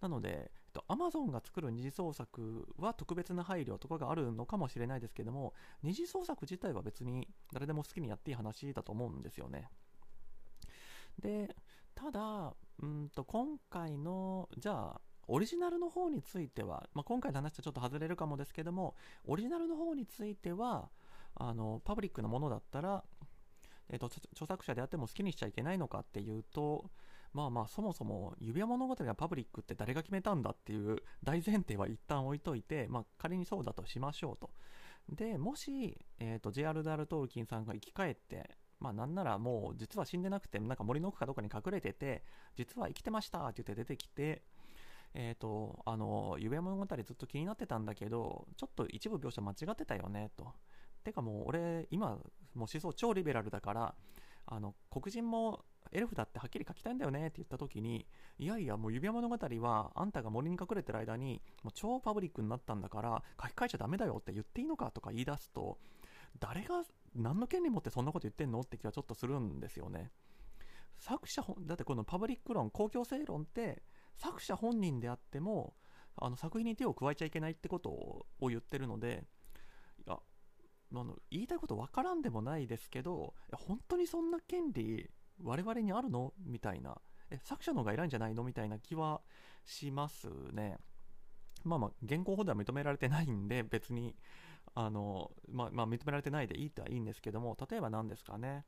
なので、Amazon が作る二次創作は特別な配慮とかがあるのかもしれないですけども、二次創作自体は別に誰でも好きにやっていい話だと思うんですよね。で、ただ、うんと今回の、じゃあ、オリジナルの方については、まあ、今回の話とちょっと外れるかもですけども、オリジナルの方については、あのパブリックなものだったら、えーと著作者であっても好きにしちゃいけないのかっていうと、まあまあそもそも指輪物語がパブリックって誰が決めたんだっていう大前提は一旦置いといて、まあ、仮にそうだとしましょうと。でもし、えーと、J.R.R. トールキンさんが生き返ってまあなんならもう実は死んでなくてなんか森の奥かどっかに隠れてて実は生きてましたって言って出てきてえっ、ー、とあの指輪物語ずっと気になってたんだけどちょっと一部描写間違ってたよねと。てかもう俺今もう思想超リベラルだからあの黒人もエルフだってはっきり書きたいんだよねって言った時にいやいやもう指輪物語はあんたが森に隠れてる間にもう超パブリックになったんだから書き換えちゃダメだよって言っていいのかとか言い出すと誰が何の権利持ってそんなこと言ってんの？って気はちょっとするんですよね。作者だってこのパブリック論公共性論って作者本人であってもあの作品に手を加えちゃいけないってことを言ってるのでいやあの言いたいこと分からんでもないですけど本当にそんな権利我々にあるの？みたいな。え作者の方が偉いんじゃないの？みたいな気はしますね。まあまあ、現行法では認められてないんで、別に、あの、まあ、まあ、認められてないでいいとはいいんですけども、例えば何ですかね。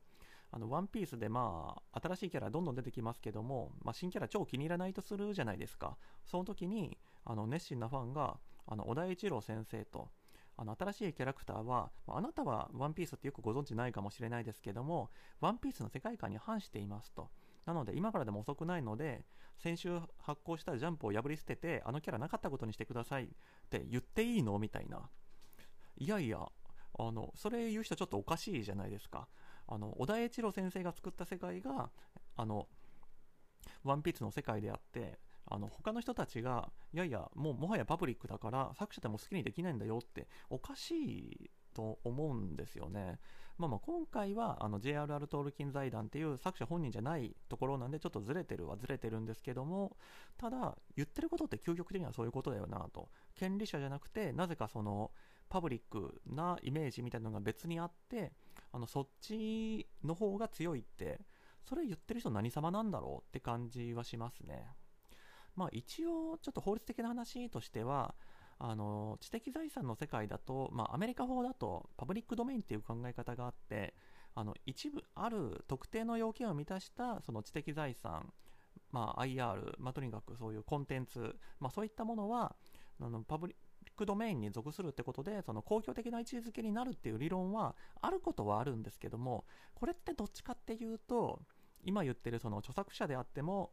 あの、ワンピースでまあ、新しいキャラどんどん出てきますけども、まあ、新キャラ超気に入らないとするじゃないですか。その時に、あの、熱心なファンが、あの、小田一郎先生と、あの、新しいキャラクターは、あなたはワンピースってよくご存知ないかもしれないですけども、ワンピースの世界観に反していますと。なので、今からでも遅くないので、先週発行したジャンプを破り捨てて、あのキャラなかったことにしてくださいって言っていいのみたいな。いやいや、あの、それ言う人ちょっとおかしいじゃないですか。あの、小田栄一郎先生が作った世界が、あの、ワンピースの世界であって、あの、他の人たちが、いやいや、もうもはやパブリックだから作者でも好きにできないんだよって、おかしいと思うんですよね。まあまあ今回はあの JRR トールキン財団っていう作者本人じゃないところなんでちょっとずれてるはずれてるんですけども、ただ言ってることって究極的にはそういうことだよなと。権利者じゃなくて、なぜかそのパブリックなイメージみたいなのが別にあって、あのそっちの方が強いって、それ言ってる人何様なんだろうって感じはしますね。まあ一応ちょっと法律的な話としては、あの知的財産の世界だと、まあ、アメリカ法だとパブリックドメインっていう考え方があってあの一部ある特定の要件を満たしたその知的財産、まあ、IR、まあ、とにかくそういうコンテンツ、まあ、そういったものはあのパブリックドメインに属するってことでその公共的な位置づけになるっていう理論はあることはあるんですけどもこれってどっちかっていうと今言ってるその著作者であっても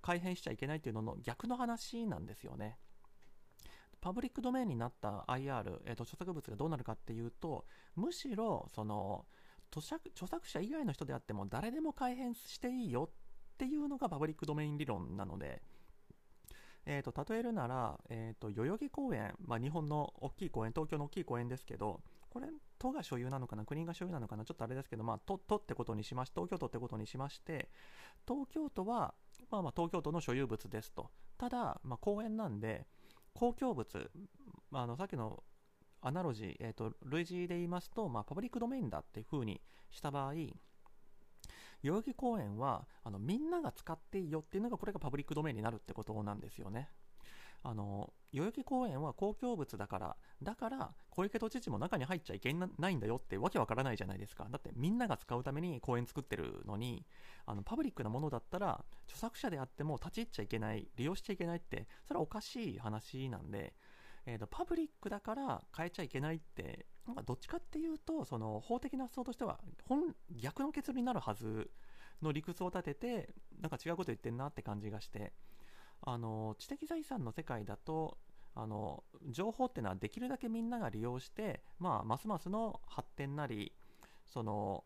改変しちゃいけないっていうのの逆の話なんですよね。パブリックドメインになった IR、えーと、著作物がどうなるかっていうと、むしろ、その、著作著作者以外の人であっても誰でも改変していいよっていうのがパブリックドメイン理論なので、えーと、例えるなら、えーと、代々木公園、まあ、日本の大きい公園、東京の大きい公園ですけど、これ、都が所有なのかな、国が所有なのかな、ちょっとあれですけど、まあ、都都ってことにしまして、東京都ってことにしまして、東京都は、まあ、まあ東京都の所有物ですと。ただ、まあ、公園なんで、公共物、まあ、あのさっきのアナロジー、えーと、類似で言いますと、まあ、パブリックドメインだっていう風にした場合、代々木公園はあのみんなが使っていいよっていうのがこれがパブリックドメインになるってことなんですよね。あの代々木公園は公共物だからだから小池都知事も中に入っちゃいけないんだよってわけわからないじゃないですかだってみんなが使うために公園作ってるのにあのパブリックなものだったら著作者であっても立ち入っちゃいけない利用しちゃいけないってそれはおかしい話なんで、えーと、パブリックだから変えちゃいけないってなんかどっちかっていうとその法的な発想としては本逆の結論になるはずの理屈を立ててなんか違うこと言ってんなって感じがしてあの知的財産の世界だとあの情報っていうのはできるだけみんなが利用して、まあ、ますますの発展なりその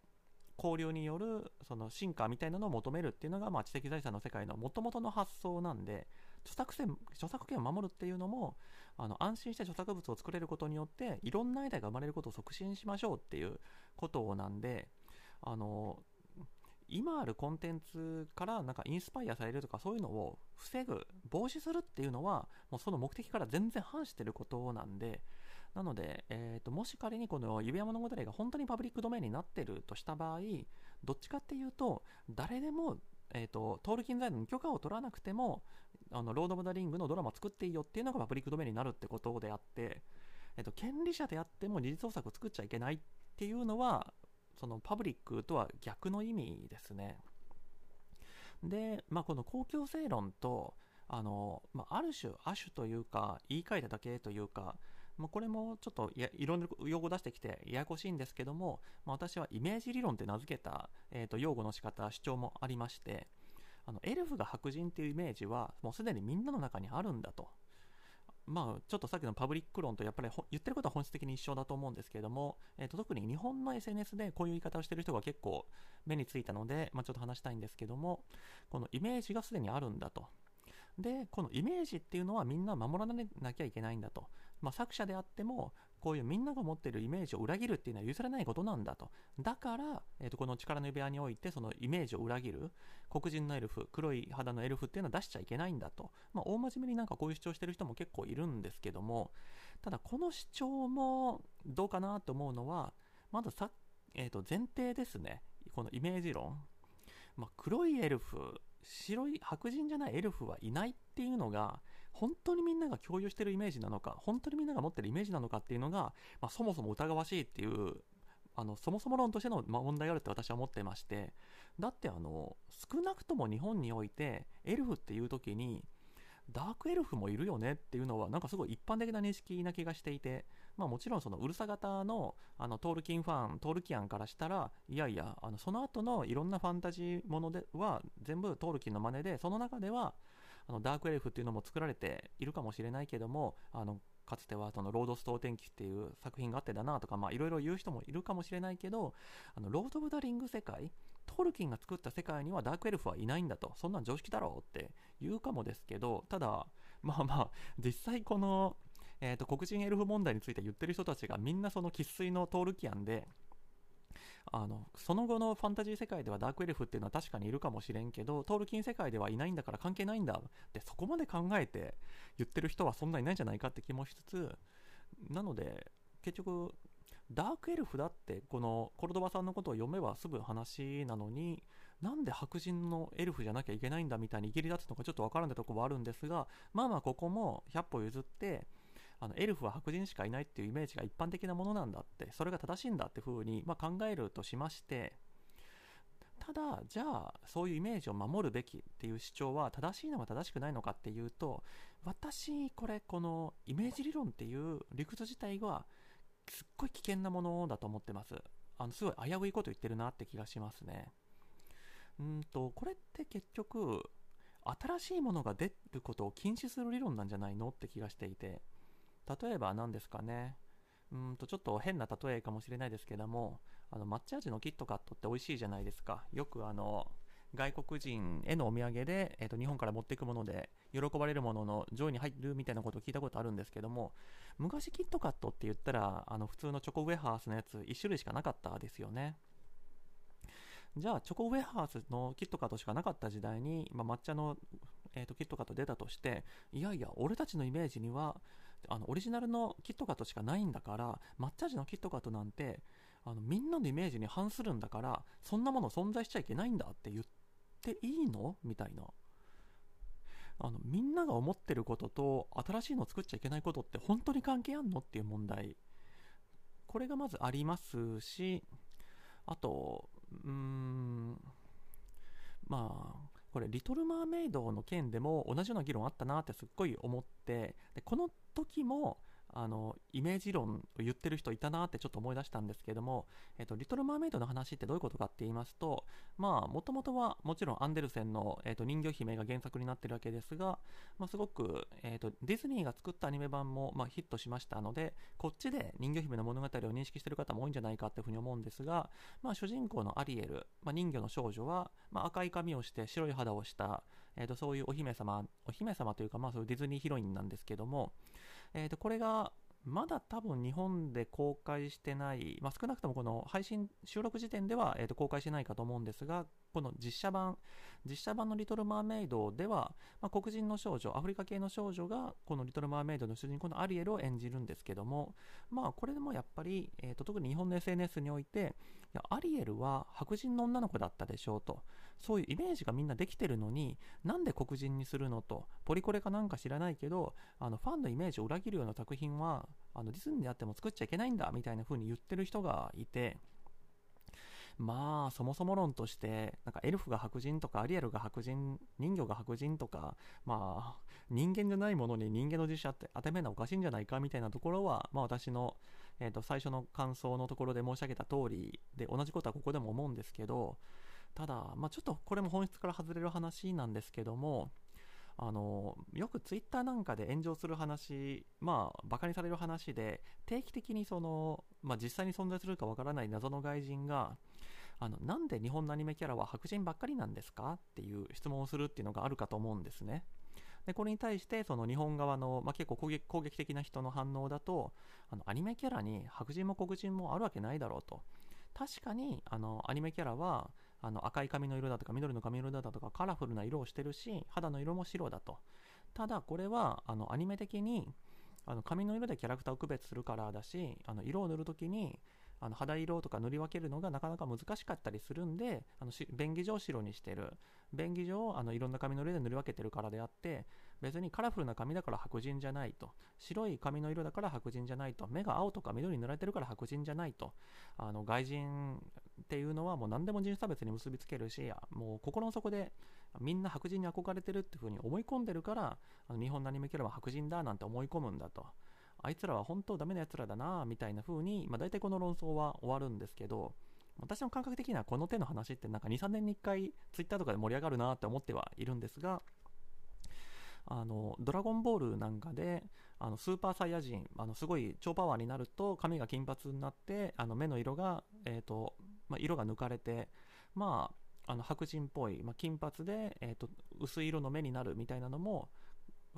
交流によるその進化みたいなのを求めるっていうのが、まあ、知的財産の世界のもともとの発想なんで著作権著作権を守るっていうのもあの安心して著作物を作れることによっていろんなアイデアが生まれることを促進しましょうっていうことなんであの今あるコンテンツからなんかインスパイアされるとかそういうのを防ぐ、防止するっていうのは、もうその目的から全然反してることなんで、なので、えー、ともし仮にこの指輪物語が本当にパブリックドメインになってるとした場合、どっちかっていうと、誰でも、えーと、トールキン財団の許可を取らなくても、あのロード・オブ・ザ・リングのドラマ作っていいよっていうのがパブリックドメインになるってことであって、えーと権利者であっても二次創作を作っちゃいけないっていうのは、そのパブリックとは逆の意味ですね。で、まあ、この公共性論と、あの、まあ、ある種、亜種というか、言い換えただけというか、まあ、これもちょっといろんな用語出してきてややこしいんですけども、まあ、私はイメージ理論って名付けた、えー、と用語の仕方、主張もありまして、あのエルフが白人っていうイメージはもうすでにみんなの中にあるんだと。まあ、ちょっとさっきのパブリック論とやっぱり言ってることは本質的に一緒だと思うんですけれども、えー、と特に日本の SNS でこういう言い方をしてる人が結構目についたので、まあ、ちょっと話したいんですけども、このイメージがすでにあるんだと。で、このイメージっていうのはみんな守らなきゃいけないんだと。まあ、作者であっても、こういうみんなが持っているイメージを裏切るっていうのは譲れないことなんだと。だから、えー、とこの力の指輪においてそのイメージを裏切る黒人のエルフ、黒い肌のエルフっていうのは出しちゃいけないんだと。まあ、大真面目になんかこういう主張してる人も結構いるんですけども、ただこの主張もどうかなと思うのは、まずさ、えー、と前提ですね。このイメージ論。まあ、黒いエルフ、白い白人じゃないエルフはいないっていうのが本当にみんなが共有してるイメージなのか本当にみんなが持ってるイメージなのかっていうのが、まあ、そもそも疑わしいっていうあのそもそも論としての問題があるって私は思ってまして。だってあの少なくとも日本においてエルフっていう時にダークエルフもいるよねっていうのはなんかすごい一般的な認識な気がしていて、まあ、もちろんそのうるさ型のあのトールキンファントールキアンからしたらいやいやあのその後のいろんなファンタジーものでは全部トールキンの真似でその中ではあのダークエルフっていうのも作られているかもしれないけどもあのかつてはそのロードス島戦記っていう作品があってだなとかいろいろ言う人もいるかもしれないけどあのロード・オブ・ザ・リング世界トールキンが作った世界にはダークエルフはいないんだと。そんなん常識だろうって言うかもですけどただまあまあ実際この、えーと、黒人エルフ問題について言ってる人たちがみんなその生粋のトールキアンであのその後のファンタジー世界ではダークエルフっていうのは確かにいるかもしれんけどトールキン世界ではいないんだから関係ないんだってそこまで考えて言ってる人はそんなにいないんじゃないかって気もしつつなので結局ダークエルフだってこのコルドバさんのことを読めばすぐ話なのになんで白人のエルフじゃなきゃいけないんだみたいに切り立つのかちょっとわからないとこはあるんですがまあまあここも100歩譲ってあのエルフは白人しかいないっていうイメージが一般的なものなんだってそれが正しいんだっていうふうに、まあ、考えるとしましてただじゃあそういうイメージを守るべきっていう主張は正しいのか正しくないのかっていうと私これこのイメージ理論っていう理屈自体はすっごい危険なものだと思ってます。あのすごい危ういこと言ってるなって気がしますね。うんとこれって結局新しいものが出ることを禁止する理論なんじゃないのって気がしていて。例えば何ですかね。うんとちょっと変な例えかもしれないですけどもあの抹茶味のキットカットって美味しいじゃないですか。よくあの外国人へのお土産で、えーと、日本から持っていくもので喜ばれるものの上位に入るみたいなことを聞いたことあるんですけども昔キットカットって言ったらあの普通のチョコウェハースのやつ1種類しかなかったですよね。じゃあチョコウェハースのキットカットしかなかった時代に、まあ、抹茶の、えーと、キットカット出たとしていやいや俺たちのイメージにはあのオリジナルのキットカットしかないんだから抹茶味のキットカットなんてあのみんなのイメージに反するんだからそんなもの存在しちゃいけないんだって言っていいの？みたいな。あのみんなが思ってることと新しいのを作っちゃいけないことって本当に関係あんのっていう問題。これがまずありますしあとうーんまあこれ「リトル・マーメイド」の件でも同じような議論あったなってすっごい思ってでこの時もあのイメージ論を言ってる人いたなってちょっと思い出したんですけども、えっと、リトル・マーメイドの話ってどういうことかって言いますとまあもともとはもちろんアンデルセンの、えっと、人魚姫が原作になってるわけですが、まあ、すごく、えっと、ディズニーが作ったアニメ版も、まあ、ヒットしましたのでこっちで人魚姫の物語を認識してる方も多いんじゃないかっていうふうに思うんですが、まあ、主人公のアリエル、まあ、人魚の少女は、まあ、赤い髪をして白い肌をした、えっと、そういうお姫様お姫様というか、まあ、そういうディズニーヒロインなんですけどもえー、とこれがまだ多分日本で公開してない、まあ、少なくともこの配信収録時点では、えー、と公開してないかと思うんですがこの実写版実写版の「リトル・マーメイド」では、まあ、黒人の少女アフリカ系の少女がこの「リトル・マーメイド」の主人公のアリエルを演じるんですけどもまあこれでもやっぱり、えー、と特に日本の SNS においていやアリエルは白人の女の子だったでしょうと。そういうイメージがみんなできてるのになんで黒人にするのと。ポリコレかなんか知らないけどあのファンのイメージを裏切るような作品はあのディズニーであっても作っちゃいけないんだみたいな風に言ってる人がいて。まあそもそも論としてなんかエルフが白人とかアリエルが白人人魚が白人とかまあ人間じゃないものに人間の実写って当てめなおかしいんじゃないかみたいなところはまあ私のえー、と最初の感想のところで申し上げた通りで同じことはここでも思うんですけどただ、まあ、ちょっとこれも本質から外れる話なんですけどもあのよくツイッターなんかで炎上する話、まあ、バカにされる話で定期的にその、まあ、実際に存在するかわからない謎の外人があのなんで日本のアニメキャラは白人ばっかりなんですかっていう質問をするっていうのがあるかと思うんですね。でこれに対してその日本側の、まあ、結構攻撃攻撃的な人の反応だとあのアニメキャラに白人も黒人もあるわけないだろうと確かにあのアニメキャラはあの赤い髪の色だとか緑の髪の色だとかカラフルな色をしてるし肌の色も白だとただこれはあのアニメ的にあの髪の色でキャラクターを区別するからだしあの色を塗るときにあの肌色とか塗り分けるのがなかなか難しかったりするんであの便宜上白にしてる。便宜上あのいろんな髪の色で塗り分けてるからであって、別にカラフルな髪だから白人じゃないと。白い髪の色だから白人じゃないと。目が青とか緑に塗られてるから白人じゃないと。あの外人っていうのはもう何でも人種差別に結びつけるしもう心の底でみんな白人に憧れてるっていう風に思い込んでるからあの日本のアニメキャラは白人だなんて思い込むんだと。あいつらは本当ダメなやつらだなみたいな風に、まあ、大体この論争は終わるんですけど私の感覚的にはこの手の話ってなんか2、3年に1回ツイッターとかで盛り上がるなって思ってはいるんですが、あのドラゴンボールなんかであのスーパーサイヤ人あのすごい超パワーになると髪が金髪になってあの目の色が、えーとまあ、色が抜かれて、まあ、あの白人っぽい、まあ、金髪で、えーと薄い色の目になるみたいなのも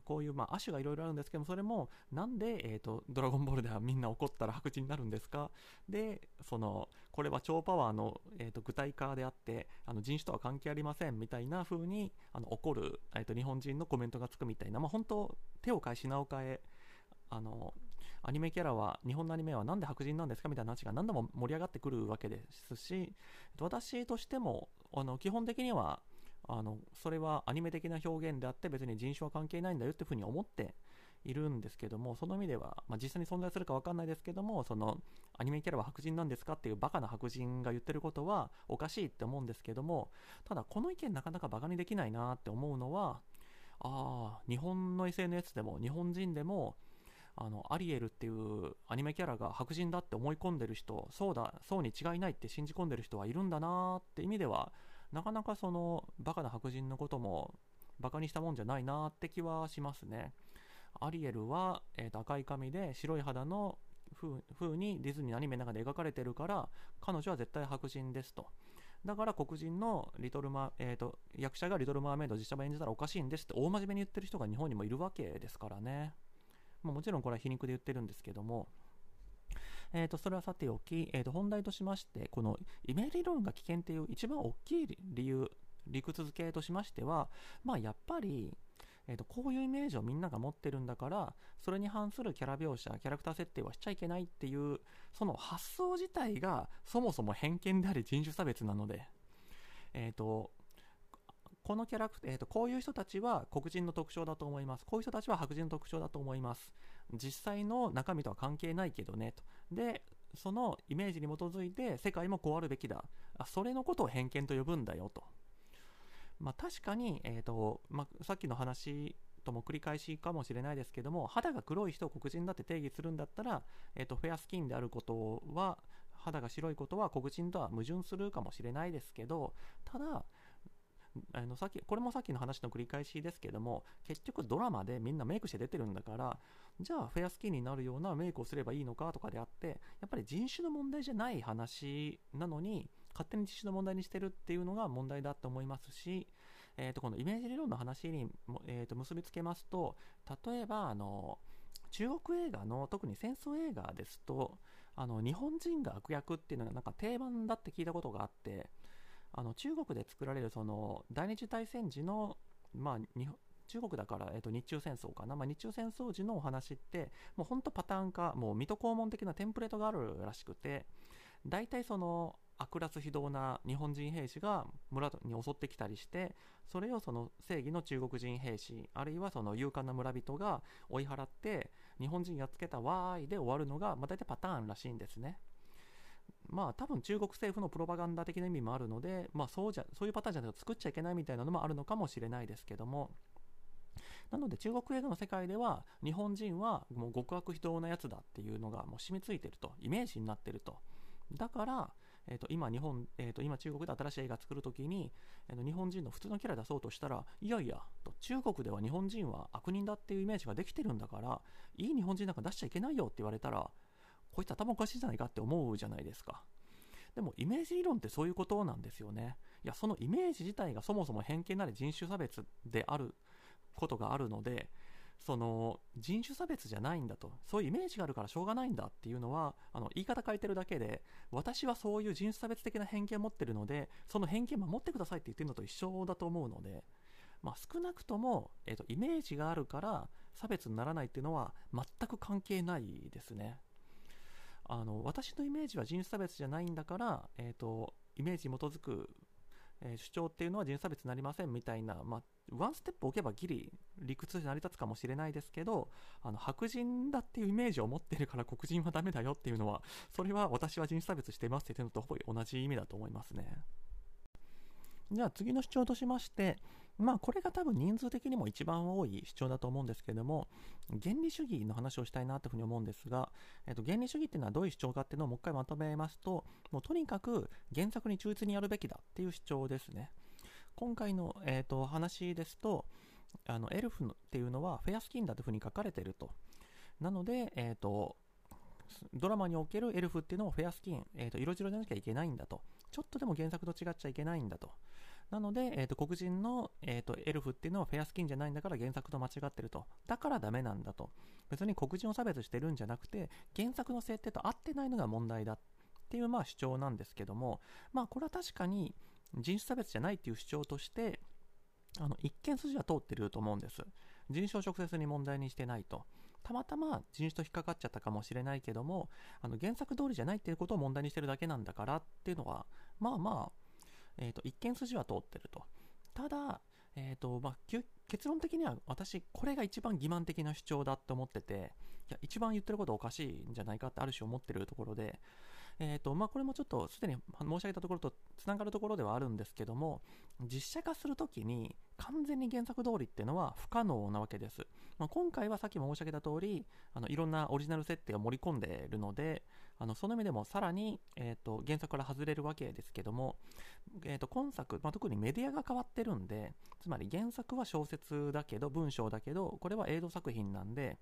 こういう、まあ、亜種がいろいろあるんですけども、それも、なんで、えっ、ー、と、ドラゴンボールではみんな怒ったら白人になるんですか？で、その、これは超パワーの、えーと、具体化であって、あの人種とは関係ありませんみたいな風に、あの怒る、えーと、日本人のコメントがつくみたいな、まあ、本当、手を変え品を変え、あの、アニメキャラは、日本のアニメはなんで白人なんですか？みたいな話が何度も盛り上がってくるわけですし、私としても、あの基本的にはあのそれはアニメ的な表現であって別に人種は関係ないんだよっていうふうに思っているんですけどもその意味では、まあ、実際に存在するか分かんないですけどもそのアニメキャラは白人なんですかっていうバカな白人が言ってることはおかしいって思うんですけどもただこの意見なかなかバカにできないなって思うのはああ日本の SNS でも日本人でもあのアリエルっていうアニメキャラが白人だって思い込んでる人そうだそうに違いないって信じ込んでる人はいるんだなって意味ではなかなかそのバカな白人のこともバカにしたもんじゃないなって気はしますね。アリエルは、えー、と赤い髪で白い肌の風にディズニーのアニメの中で描かれてるから彼女は絶対白人ですと。だから黒人のリトルマ、えーと、役者がリトル・マーメイド実写版演じたらおかしいんですって大真面目に言ってる人が日本にもいるわけですからね。まあ、もちろんこれは皮肉で言ってるんですけども。えー、とそれはさておき、えー、と本題としまして、このイメ理論が危険という一番大きい理由、理屈付けとしましては、まあ、やっぱり、えー、とこういうイメージをみんなが持ってるんだからそれに反するキャラ描写キャラクター設定はしちゃいけないっていうその発想自体がそもそも偏見であり人種差別なので、えーとこのキャラクター、えーと、こういう人たちは黒人の特徴だと思います。こういう人たちは白人の特徴だと思います。実際の中身とは関係ないけどねと。で、そのイメージに基づいて世界もこうあるべきだ。あそれのことを偏見と呼ぶんだよと。まあ、確かに、えーとまあ、さっきの話とも繰り返しかもしれないですけども肌が黒い人を黒人だって定義するんだったら、えーとフェアスキンであることは肌が白いことは黒人とは矛盾するかもしれないですけどただあのさっきこれもさっきの話の繰り返しですけども結局ドラマでみんなメイクして出てるんだからじゃあフェアスキンになるようなメイクをすればいいのかとかであってやっぱり人種の問題じゃない話なのに勝手に人種の問題にしてるっていうのが問題だと思いますし、えー、とこのイメージ理論の話に、えー、と結びつけますと例えばあの中国映画の特に戦争映画ですとあの日本人が悪役っていうのがなんか定番だって聞いたことがあってあの中国で作られるその第二次大戦時の、まあ、中国だから、えっと、日中戦争かな、まあ、日中戦争時のお話ってもう本当パターン化もう水戸黄門的なテンプレートがあるらしくて大体その悪辣非道な日本人兵士が村に襲ってきたりしてそれをその正義の中国人兵士あるいはその勇敢な村人が追い払って日本人やっつけたわーいで終わるのが、まあ、大体パターンらしいんですね。まあ多分中国政府のプロパガンダ的な意味もあるので、まあそうじゃ、そういうパターンじゃないと作っちゃいけないみたいなのもあるのかもしれないですけども、なので中国映画の世界では日本人はもう極悪非道なやつだっていうのがもう染みついてると、イメージになってると。だから、えー、と今日本、えー、と今中国で新しい映画作るときに、えー、と日本人の普通のキャラ出そうとしたら、いやいやと、中国では日本人は悪人だっていうイメージができてるんだから、いい日本人なんか出しちゃいけないよって言われたら、こいつ頭おかしいじゃないかって思うじゃないですか。でもイメージ理論ってそういうことなんですよね。いや、そのイメージ自体がそもそも偏見なり人種差別であることがあるので、その人種差別じゃないんだと、そういうイメージがあるからしょうがないんだっていうのは、あの言い方変えてるだけで、私はそういう人種差別的な偏見を持ってるので、その偏見守ってくださいって言ってるのと一緒だと思うので、まあ、少なくとも、えーとイメージがあるから差別にならないっていうのは全く関係ないですね。あの私のイメージは人種差別じゃないんだから、えーと、イメージに基づく、え、主張っていうのは人種差別になりませんみたいな、まあ、ワンステップ置けばギリ理屈で成り立つかもしれないですけどあの白人だっていうイメージを持ってるから黒人はダメだよっていうのはそれは私は人種差別してますっていうのとほぼ同じ意味だと思いますね。じゃあ次の主張としましてまあこれが多分人数的にも一番多い主張だと思うんですけれども原理主義の話をしたいなというふうに思うんですが、えっと、原理主義っていうのはどういう主張かっていうのをもう一回まとめますともうとにかく原作に忠実にやるべきだっていう主張ですね。今回の、えーと、話ですとあのエルフっていうのはフェアスキンだというふうに書かれていると。なので、えーと、ドラマにおけるエルフっていうのもフェアスキン、えーと、色白じゃなきゃいけないんだと。ちょっとでも原作と違っちゃいけないんだと。なので、えー、と黒人の、えー、とエルフっていうのはフェアスキンじゃないんだから原作と間違ってると。だからダメなんだと。別に黒人を差別してるんじゃなくて原作の設定と合ってないのが問題だっていうまあ主張なんですけども。まあこれは確かに人種差別じゃないっていう主張としてあの一見筋は通ってると思うんです。人種を直接に問題にしてないと。たまたま人種と引っかかっちゃったかもしれないけどもあの原作通りじゃないっていうことを問題にしてるだけなんだからっていうのはまあまあ、えーと、一見筋は通ってると。ただ、えーとまあ、結論的には私これが一番欺瞞的な主張だと思ってていや一番言ってることおかしいんじゃないかってある種思ってるところでえーとまあ、これもちょっとすでに申し上げたところとつながるところではあるんですけども実写化するときに完全に原作通りっていうのは不可能なわけです、まあ、今回はさっきも申し上げた通りあのいろんなオリジナル設定を盛り込んでいるのであのその意味でもさらに、えーと、原作から外れるわけですけども、えーと、今作、まあ、特にメディアが変わってるんでつまり原作は小説だけど文章だけどこれは映像作品なんで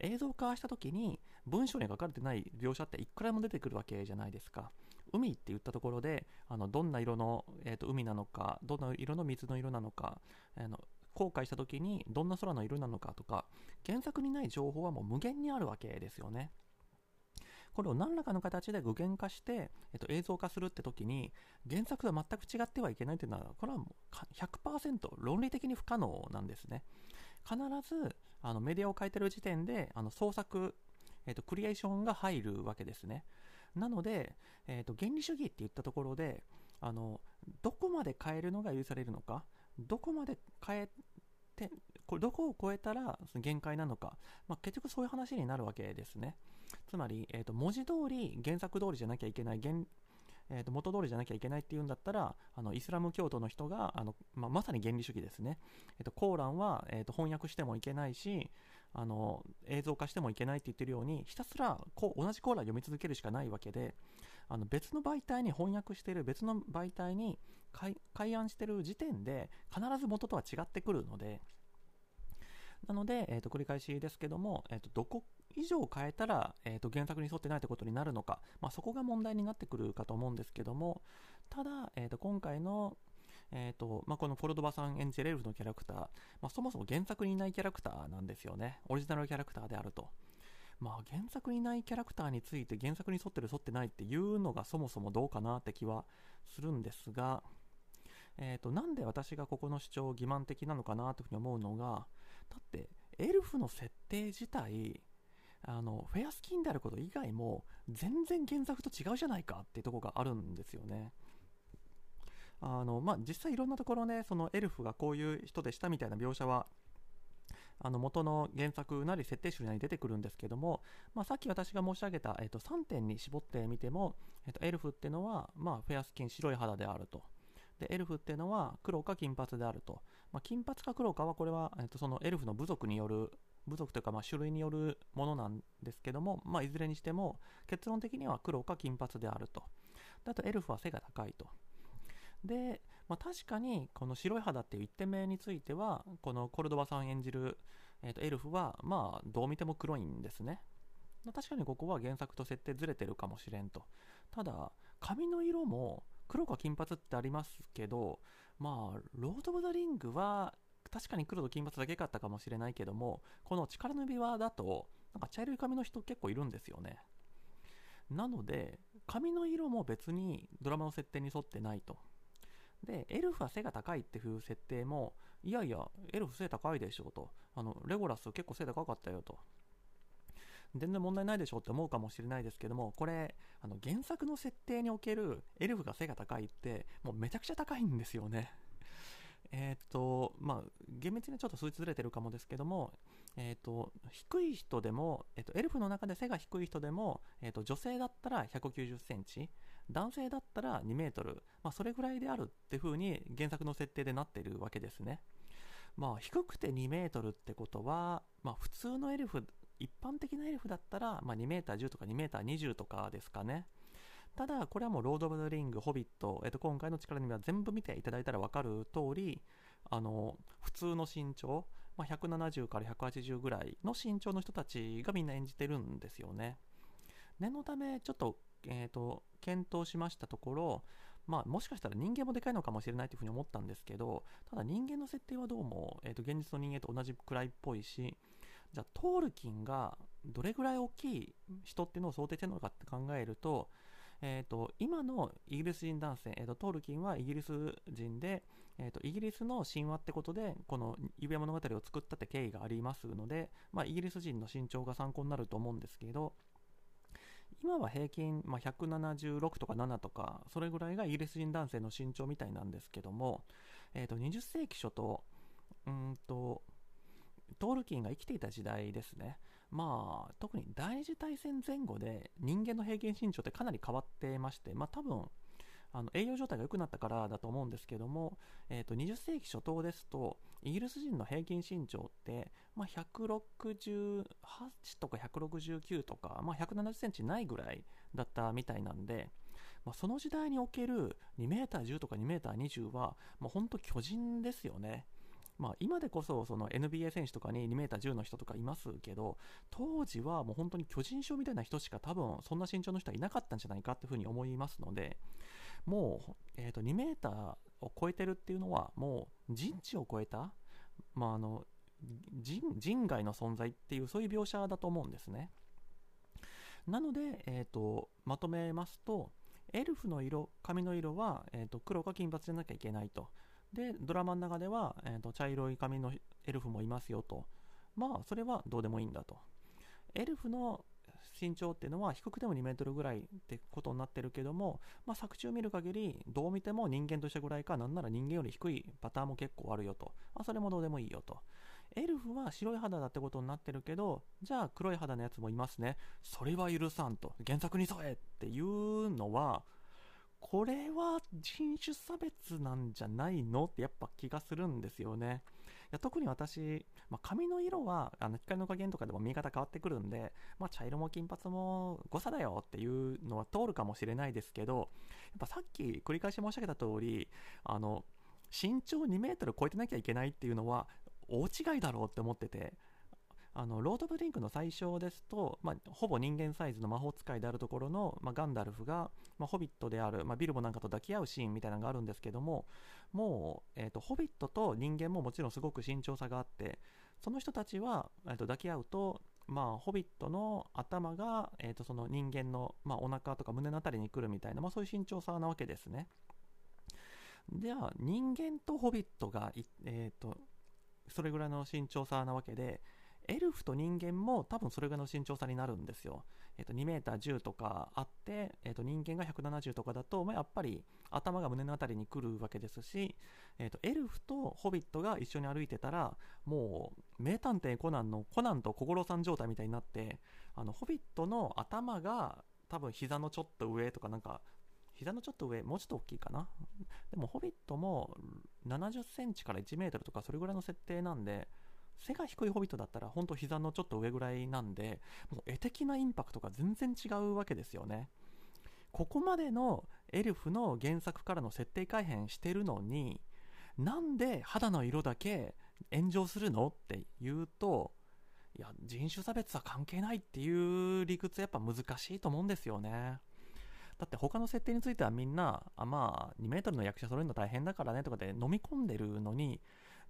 映像化した時に文章に書かれてない描写っていくらでも出てくるわけじゃないですか。海って言ったところであのどんな色の、えーと、海なのかどんな色の水の色なのかあの後悔した時にどんな空の色なのかとか原作にない情報はもう無限にあるわけですよね。これを何らかの形で具現化して、えっと、映像化するって時に原作とは全く違ってはいけないというのはこれはもう100%論理的に不可能なんですね必ずあのメディアを変えてる時点であの創作、えーと、クリエーションが入るわけですね。なので、えーと、原理主義って言ったところであのどこまで変えるのが許されるのかどこまで変えてこれどこを超えたらその限界なのか、まあ、結局そういう話になるわけですね。つまり、えーと文字通り原作通りじゃなきゃいけない原えー、と元通りじゃなきゃいけないっていうんだったらあのイスラム教徒の人があの、まあ、まさに原理主義ですね、えー、とコーランは、えー、と翻訳してもいけないしあの映像化してもいけないって言ってるようにひたすらこう同じコーラン読み続けるしかないわけであの別の媒体に翻訳してる別の媒体に開案してる時点で必ず元とは違ってくるのでなので、えー、と繰り返しですけども、えー、とどこ以上変えたら、えー、と原作に沿ってないということになるのか、まあ、そこが問題になってくるかと思うんですけどもただ、えー、と今回のえーとまあ、このコルドバさん演じるエルフのキャラクター、まあ、そもそも原作にいないキャラクターなんですよね。オリジナルキャラクターであると。まあ、原作にないキャラクターについて原作に沿ってる沿ってないっていうのがそもそもどうかなって気はするんですが、えーと、なんで私がここの主張を欺瞞的なのかなというふうに思うのがだってエルフの設定自体あのフェアスキンであること以外も全然原作と違うじゃないかっていうとこがあるんですよね。あのまあ、実際いろんなところねそのエルフがこういう人でしたみたいな描写はあの元の原作なり設定集なり出てくるんですけども、まあ、さっき私が申し上げた、えー、と3点に絞ってみても、えー、とエルフっていうのは、まあ、フェアスキン白い肌であるとでエルフっていうのは黒か金髪であると、まあ、金髪か黒かはこれは、えー、とそのエルフの部族による部族というかまあ種類によるものなんですけども、まあ、いずれにしても結論的には黒か金髪であると。あとエルフは背が高いと。で、まあ、確かにこの白い肌っていう一点目についてはこのコルドバさん演じる、えー、とエルフはまあどう見ても黒いんですね。確かにここは原作と設定ずれてるかもしれんと。ただ髪の色も黒か金髪ってありますけどまあロード・オブ・ザ・リングは確かに黒と金髪だけかったかもしれないけどもこの力の指輪だとなんか茶色い髪の人結構いるんですよね。なので髪の色も別にドラマの設定に沿ってないと。でエルフは背が高いっていう設定もいやいやエルフ背高いでしょと。あのレゴラス結構背高かったよと。全然問題ないでしょうって思うかもしれないですけどもこれあの原作の設定におけるエルフが背が高いってもうめちゃくちゃ高いんですよね えっ、と、まあ、厳密にちょっと数値ずれてるかもですけども、えっ、と、低い人でも、えっ、と、エルフの中で背が低い人でも、えっ、と、女性だったら190センチ、男性だったら2メートル、まあ、それぐらいであるっていう風に原作の設定でなっているわけですね。まあ、低くて2メートルってことは、まあ、普通のエルフ、一般的なエルフだったら、まあ、2メーター10とか2メーター20とかですかね。ただ、これはもう、ロード・オブ・ザ・リング、ホビット、えっと、今回の力には全部見ていただいたら分かる通り、あの、普通の身長、まあ、170から180ぐらいの身長の人たちがみんな演じてるんですよね。念のため、ちょっと、えっ、ー、と、検討しましたところ、まあ、もしかしたら人間もでかいのかもしれないというふうに思ったんですけど、ただ人間の設定はどうも、えー、と現実の人間と同じくらいっぽいし、じゃあ、トールキンがどれぐらい大きい人っていうのを想定してるのかって考えると、えーと、今のイギリス人男性、えーと、トールキンはイギリス人で、えーと、イギリスの神話ってことでこの指輪物語を作ったって経緯がありますので、まあ、イギリス人の身長が参考になると思うんですけど今は平均、まあ、176とか7とかそれぐらいがイギリス人男性の身長みたいなんですけども、えー、と20世紀初頭うんとトールキンが生きていた時代ですねまあ、特に第二次大戦前後で人間の平均身長ってかなり変わってまして、まあ、多分あの栄養状態が良くなったからだと思うんですけども、えー、と20世紀初頭ですとイギリス人の平均身長って、まあ、168とか169とか、まあ、170センチないぐらいだったみたいなんで、まあ、その時代における2 m 10とか2 m 20は、まあ、本当巨人ですよね。まあ、今でこそその NBA 選手とかに 2m10 の人とかいますけど当時はもう本当に巨人症みたいな人しか多分そんな身長の人はいなかったんじゃないかっていうふうに思いますのでもう、えー、と 2m を超えてるっていうのはもう人知を超えた、まあ、あの人人外の存在っていうそういう描写だと思うんですね。なので、えーと、まとめますとエルフの色髪の色は、えーと黒か金髪じゃなきゃいけないと。で、ドラマの中では、えーと、茶色い髪のエルフもいますよと。まあ、それはどうでもいいんだと。エルフの身長っていうのは低くても2メートルぐらいってことになってるけども、まあ、作中見る限りどう見ても人間としたぐらいかなんなら人間より低いパターンも結構あるよと、まあ、それもどうでもいいよと。エルフは白い肌だってことになってるけどじゃあ黒い肌のやつもいますね。それは許さんと。原作に沿えっていうのはこれは人種差別なんじゃないのってやっぱ気がするんですよね。いや特に私、まあ、髪の色はあの光の加減とかでも見え方変わってくるんで、まあ、茶色も金髪も誤差だよっていうのは通るかもしれないですけど、やっぱさっき繰り返し申し上げた通り、あの、身長2メートル超えてなきゃいけないっていうのは大違いだろうって思ってて、あのロード・ブ・リンクの最初ですと、まあ、ほぼ人間サイズの魔法使いであるところの、まあ、ガンダルフが、まあ、ホビットである、まビルボなんかと抱き合うシーンみたいなのがあるんですけどももう、えーと、ホビットと人間ももちろんすごく身長差があってその人たちは、えーと、抱き合うとまあ、ホビットの頭が、えーと、その人間の、まあ、お腹とか胸の辺りに来るみたいな、ま、そういう身長差なわけですね。では人間とホビットが、えー、とそれぐらいの身長差なわけでエルフと人間も多分それぐらいの身長差になるんですよ。えっ、と、2メーター10とかあって、えっ、と、人間が170とかだと、まあ、やっぱり頭が胸の辺りに来るわけですし、えっ、と、エルフとホビットが一緒に歩いてたら、もう、名探偵コナンのコナンと小五郎さん状態みたいになって、あの、ホビットの頭が多分膝のちょっと上とかなんか、膝のちょっと上、もうちょっと大きいかな？でも、ホビットも70センチから1メートルとか、それぐらいの設定なんで、背が低いホビットだったら本当膝のちょっと上ぐらいなんでもう絵的なインパクトが全然違うわけですよね。ここまでのエルフの原作からの設定改変してるのになんで肌の色だけ炎上するのって言うといや人種差別は関係ないっていう理屈やっぱ難しいと思うんですよね。だって他の設定についてはみんなあまあ2メートルの役者揃えるの大変だからねとかで飲み込んでるのに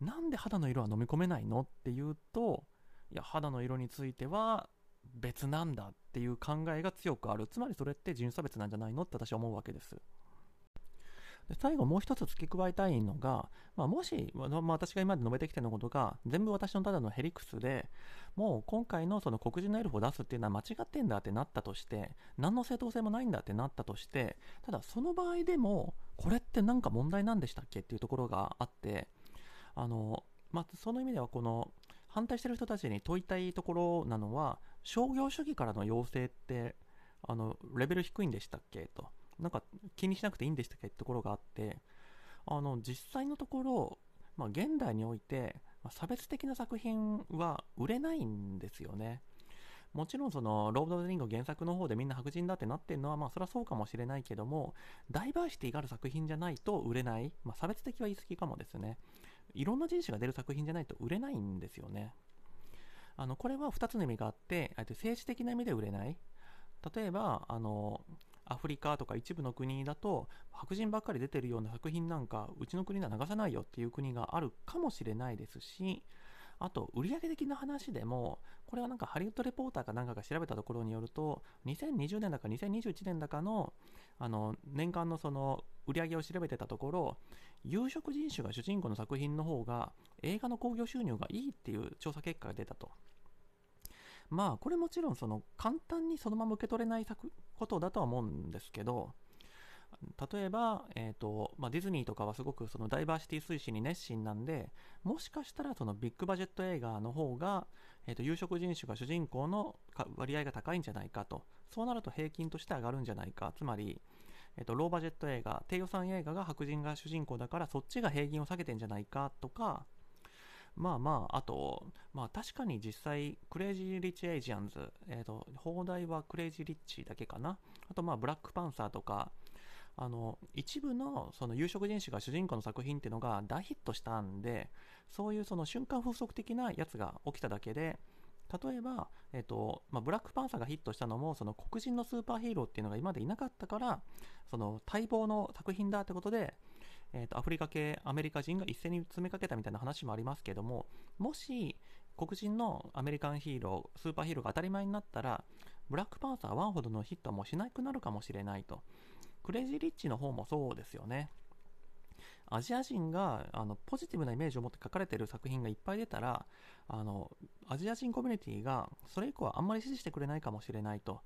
なんで肌の色は飲み込めないの？っていうといや肌の色については別なんだっていう考えが強くある。つまりそれって人種差別なんじゃないのって私は思うわけです。で最後もう一つ付け加えたいのが、まあ、もし、まあ、私が今まで述べてきてのことが全部私のただのヘリクスでもう今回のその黒人のエルフを出すっていうのは間違ってんだってなったとして何の正当性もないんだってなったとしてただその場合でもこれって何か問題なんでしたっけっていうところがあってあの、まあ、その意味ではこの反対してる人たちに問いたいところなのは商業主義からの要請ってあのレベル低いんでしたっけ？と。なんか気にしなくていいんでしたっけ？ってところがあって。あの実際のところ、まあ、現代において差別的な作品は売れないんですよね。もちろんそのロード・オブ・リング原作の方でみんな白人だってなってるのはまあそれはそうかもしれないけどもダイバーシティがある作品じゃないと売れない、まあ、差別的は言い過ぎかもですね。いろんな人種が出る作品じゃないと売れないんですよね。あのこれは2つの意味があって政治的な意味で売れない。例えばあのアフリカとか一部の国だと白人ばっかり出てるような作品なんかうちの国では流さないよっていう国があるかもしれないですしあと、売上的な話でも、これはなんかハリウッドレポーターかなんかが調べたところによると、2020年だか2021年だかのあの年間のその売り上げを調べてたところ、有色人種が主人公の作品の方が映画の興行収入がいいっていう調査結果が出たと。まあ、これもちろんその簡単にそのまま受け取れないことだとは思うんですけど、例えば、えーとまあ、ディズニーとかはすごくそのダイバーシティ推進に熱心なんでもしかしたらそのビッグバジェット映画の方が、えーと、有色人種が主人公の割合が高いんじゃないかと。そうなると平均として上がるんじゃないか。つまり、えーと、ローバジェット映画低予算映画が白人が主人公だからそっちが平均を下げてんじゃないかとか。まあまあ、あと、まあ確かに実際、クレイジー・リッチ・エイジアンズ、えっ、ー、と、邦題はクレイジー・リッチだけかな。あとまあ、ブラックパンサーとか、あの一部のその有色人種が主人公の作品っていうのが大ヒットしたんでそういうその瞬間風速的なやつが起きただけで例えば、えっとまあ、ブラックパンサーがヒットしたのもその黒人のスーパーヒーローっていうのが今までいなかったからその待望の作品だってことで、えっとアフリカ系アメリカ人が一斉に詰めかけたみたいな話もありますけどももし黒人のアメリカンヒーロースーパーヒーローが当たり前になったらブラックパンサー1ほどのヒットはもうしなくなるかもしれないと。クレイジー・リッチの方もそうですよね。アジア人があのポジティブなイメージを持って書かれてる作品がいっぱい出たらあのアジア人コミュニティがそれ以降はあんまり支持してくれないかもしれないと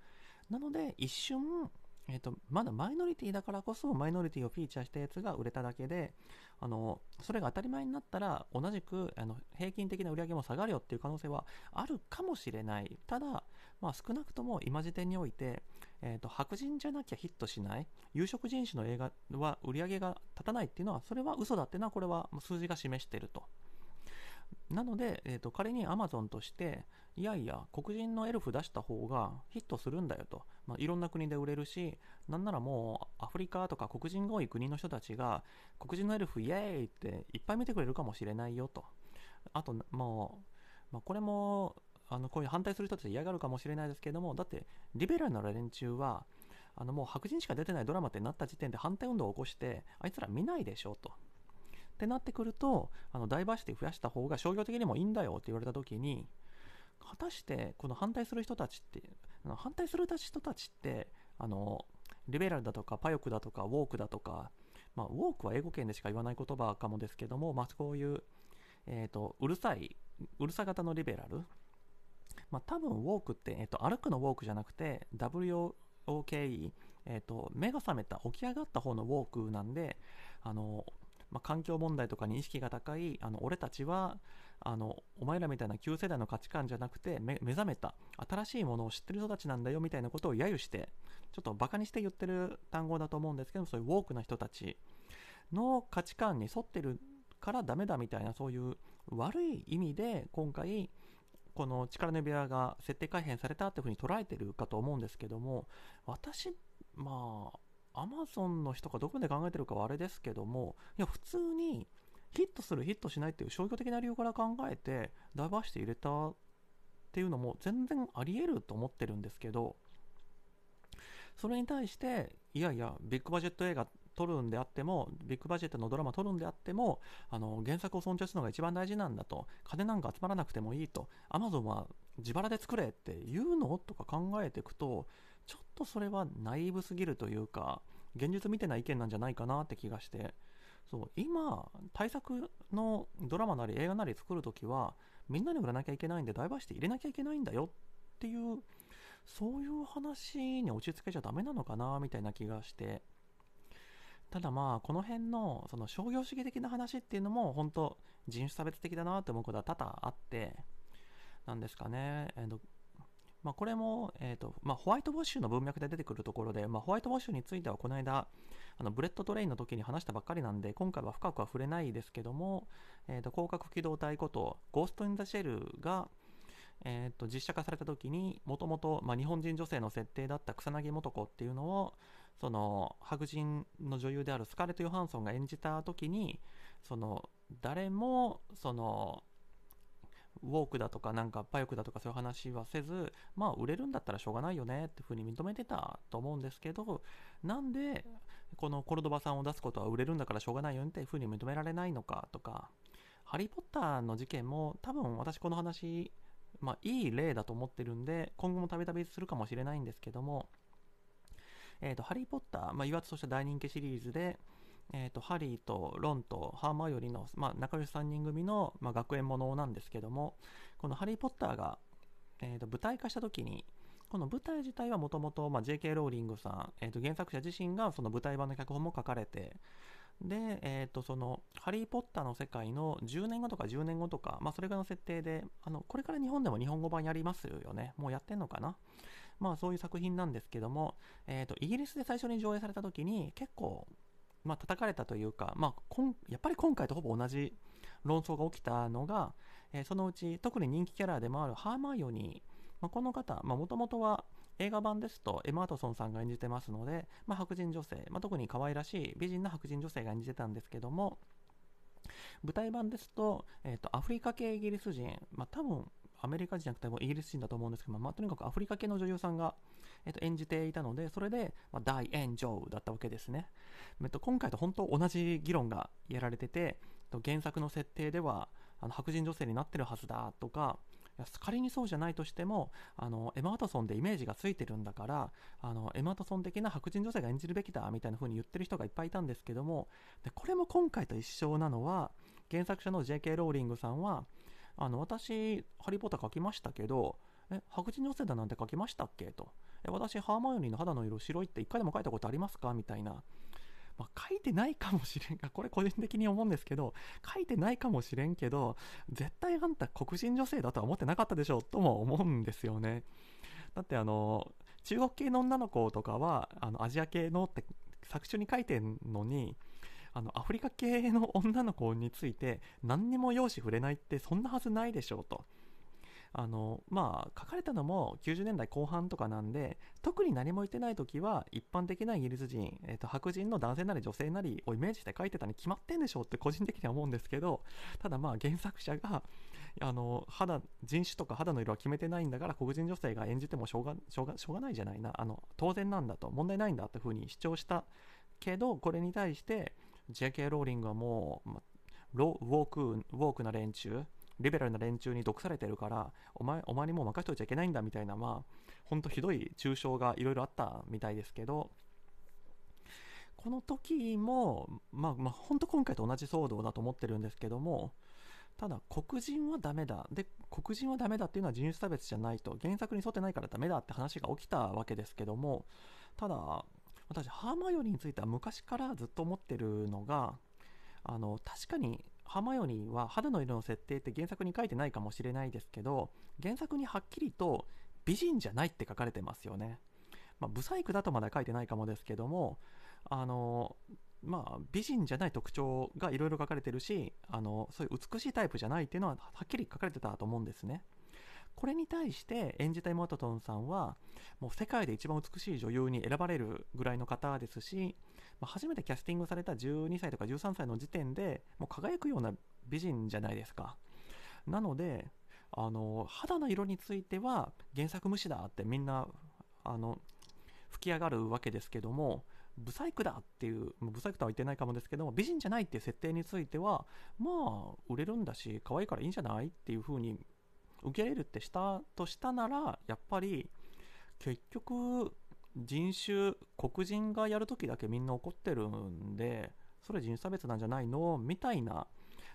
なので一瞬えーと、まだマイノリティだからこそマイノリティをフィーチャーしたやつが売れただけであのそれが当たり前になったら同じくあの平均的な売り上げも下がるよっていう可能性はあるかもしれないただ、まあ、少なくとも今時点において、えーと、白人じゃなきゃヒットしない有色人種の映画は売り上げが立たないっていうのはそれは嘘だっていうのはこれは数字が示していると。なので、えーと、仮に Amazon として、いやいや、黒人のエルフ出した方がヒットするんだよと、まあ、いろんな国で売れるし、なんならもうアフリカとか黒人が多い国の人たちが、黒人のエルフイエーイっていっぱい見てくれるかもしれないよと。あと、もう、まあ、これも、あのこういう反対する人たち嫌がるかもしれないですけども、だって、リベラルな連中は、あのもう白人しか出てないドラマってなった時点で反対運動を起こして、あいつら見ないでしょと。ってなってくると、あのダイバーシティ増やした方が商業的にもいいんだよって言われた時に、果たしてこの反対する人たちって、反対する人たちって、あの、リベラルだとかパヨクだとかウォークだとか、まあ、ウォークは英語圏でしか言わない言葉かもですけども、まあ、こういう、えっ、ー、と、うるさい、うるさ型のリベラル。まあ、多分ウォークって、えっ、と、歩くのウォークじゃなくて、WOKE、えっ、と、目が覚めた、起き上がった方のウォークなんで、あの、まあ、環境問題とかに意識が高いあの俺たちはあのお前らみたいな旧世代の価値観じゃなくて目覚めた新しいものを知ってる人たちなんだよみたいなことを揶揄してちょっとバカにして言ってる単語だと思うんですけどそういうウォークな人たちの価値観に沿ってるからダメだみたいなそういう悪い意味で今回この力の部屋が設定改変されたっていうふうに捉えてるかと思うんですけども私まあアマゾンの人がどこまで考えてるかはあれですけども、いや、普通にヒットする、ヒットしないっていう商業的な理由から考えて、ダイバーシティ入れたっていうのも全然あり得ると思ってるんですけど、それに対して、いやいや、ビッグバジェット映画撮るんであっても、ビッグバジェットのドラマ撮るんであっても、あの原作を尊重するのが一番大事なんだと、金なんか集まらなくてもいいと、アマゾンは自腹で作れって言うのとか考えていくと、ちょっとそれはナイーブすぎるというか、現実見てない意見なんじゃないかなって気がして、そう今、対策のドラマなり映画なり作るときは、みんなに売らなきゃいけないんで、ダイバーシティ入れなきゃいけないんだよ。っていう、そういう話に落ち着けちゃダメなのかなみたいな気がして、ただまあ、この辺のその商業主義的な話っていうのも、本当人種差別的だなって思うことは多々あってなんですかね、えーとまあ、これも、えーとまあ、ホワイトウォッシュの文脈で出てくるところで、まあ、ホワイトウォッシュについてはこの間あのブレットトレインの時に話したばっかりなんで今回は深くは触れないですけども、えーと、攻殻機動隊ことゴースト・イン・ザ・シェルが、えーと、実写化された時にもともと日本人女性の設定だった草薙素子っていうのをその白人の女優であるスカーレット・ヨハンソンが演じた時にその誰もそのウォークだとかなんかパヨクだとかそういう話はせずまあ売れるんだったらしょうがないよねっていうふうに認めてたと思うんですけどなんでこのコルドバさんを出すことは売れるんだからしょうがないよねっていうふうに認められないのかとかハリー・ポッターの事件も多分私この話まあいい例だと思ってるんで今後もたびたびするかもしれないんですけどもえーと、ハリー・ポッター、まあ、言わずとした大人気シリーズで、えーと、ハリーとロンとハーマイオリの、まあ、仲良し3人組の、まあ、学園ものなんですけどもこのハリー・ポッターが、えーと、舞台化した時にこの舞台自体はもともと J.K. ローリングさん、えー、と原作者自身がその舞台版の脚本も書かれてで、えー、とそのハリー・ポッターの世界の10年後とか10年後とか、まあ、それぐらいの設定であのこれから日本でも日本語版やりますよねもうやってんのかな？まあそういう作品なんですけども、えー、とイギリスで最初に上映された時に結構まあ、叩かれたというか、まあ、こんやっぱり今回とほぼ同じ論争が起きたのが、えー、そのうち特に人気キャラでもあるハーマイオニー、まあ、この方もともとは映画版ですとエマ・ートソンさんが演じてますので、まあ、白人女性、まあ、特に可愛らしい美人な白人女性が演じてたんですけども舞台版ですと,、えーと、アフリカ系イギリス人、まあ、多分アメリカ人じゃなくてもイギリス人だと思うんですけど、まあ、とにかくアフリカ系の女優さんが、えっと、演じていたので、それで、まあ、大炎上だったわけですね。えっと、今回と本当同じ議論がやられてて、えっと原作の設定ではあの白人女性になってるはずだとか、仮にそうじゃないとしてもあのエマ・ワトソンでイメージがついてるんだからあのエマ・ワトソン的な白人女性が演じるべきだみたいな風に言ってる人がいっぱいいたんですけどもでこれも今回と一緒なのは原作者の J.K. ローリングさんはあの私ハリー・ポッター書きましたけどえ白人女性だなんて書きましたっけ？と。え私ハーマイオニーの肌の色白いって一回でも書いたことありますか？みたいな。まあ、書いてないかもしれん。が、これ個人的に思うんですけど、書いてないかもしれんけど、絶対あんた黒人女性だとは思ってなかったでしょとも思うんですよね。だってあの、中国系の女の子とかは、あのアジア系のって作中に書いてんのに、あのアフリカ系の女の子について何にも容姿触れないってそんなはずないでしょうと。あのまあ書かれたのも90年代後半とかなんで特に何も言ってない時は一般的なイギリス人、えーと、白人の男性なり女性なりをイメージして書いてたに決まってんでしょうって個人的には思うんですけどただまあ原作者があの肌人種とか肌の色は決めてないんだから黒人女性が演じてもしょうがしょうがしょうがないじゃないなあの当然なんだと問題ないんだっていうふうに主張したけどこれに対して J.K. ローリングはもう、ま、ロウォークウォークな連中リベラルな連中に毒されてるからお前お前にもう任せといちゃいけないんだみたいなまあほんとひどい抽象がいろいろあったみたいですけどこの時もまあまあ本当今回と同じ騒動だと思ってるんですけどもただ黒人はダメだで黒人はダメだっていうのは人種差別じゃないと原作に沿ってないからダメだって話が起きたわけですけどもただ私ハーマイオニーについては昔からずっと思ってるのがあの確かにハーマヨニーは肌の色の設定って原作に書いてないかもしれないですけど原作にはっきりと美人じゃないって書かれてますよね。まあ、ブサイクだとまだ書いてないかもですけどもあのまあ、美人じゃない特徴がいろいろ書かれてるしあのそういう美しいタイプじゃないっていうのははっきり書かれてたと思うんですね。これに対して演じた妹トンさんはもう世界で一番美しい女優に選ばれるぐらいの方ですしまあ、初めてキャスティングされた12歳とか13歳の時点でもう輝くような美人じゃないですか。なのであの肌の色については原作無視だってみんなあの吹き上がるわけですけどもブサイクだっていうブサイクとは言ってないかもですけども美人じゃないっていう設定についてはまあ売れるんだし可愛いからいいんじゃないっていう風に受け入れるってしたとしたならやっぱり結局人種黒人がやるときだけみんな怒ってるんでそれ人種差別なんじゃないのみたいな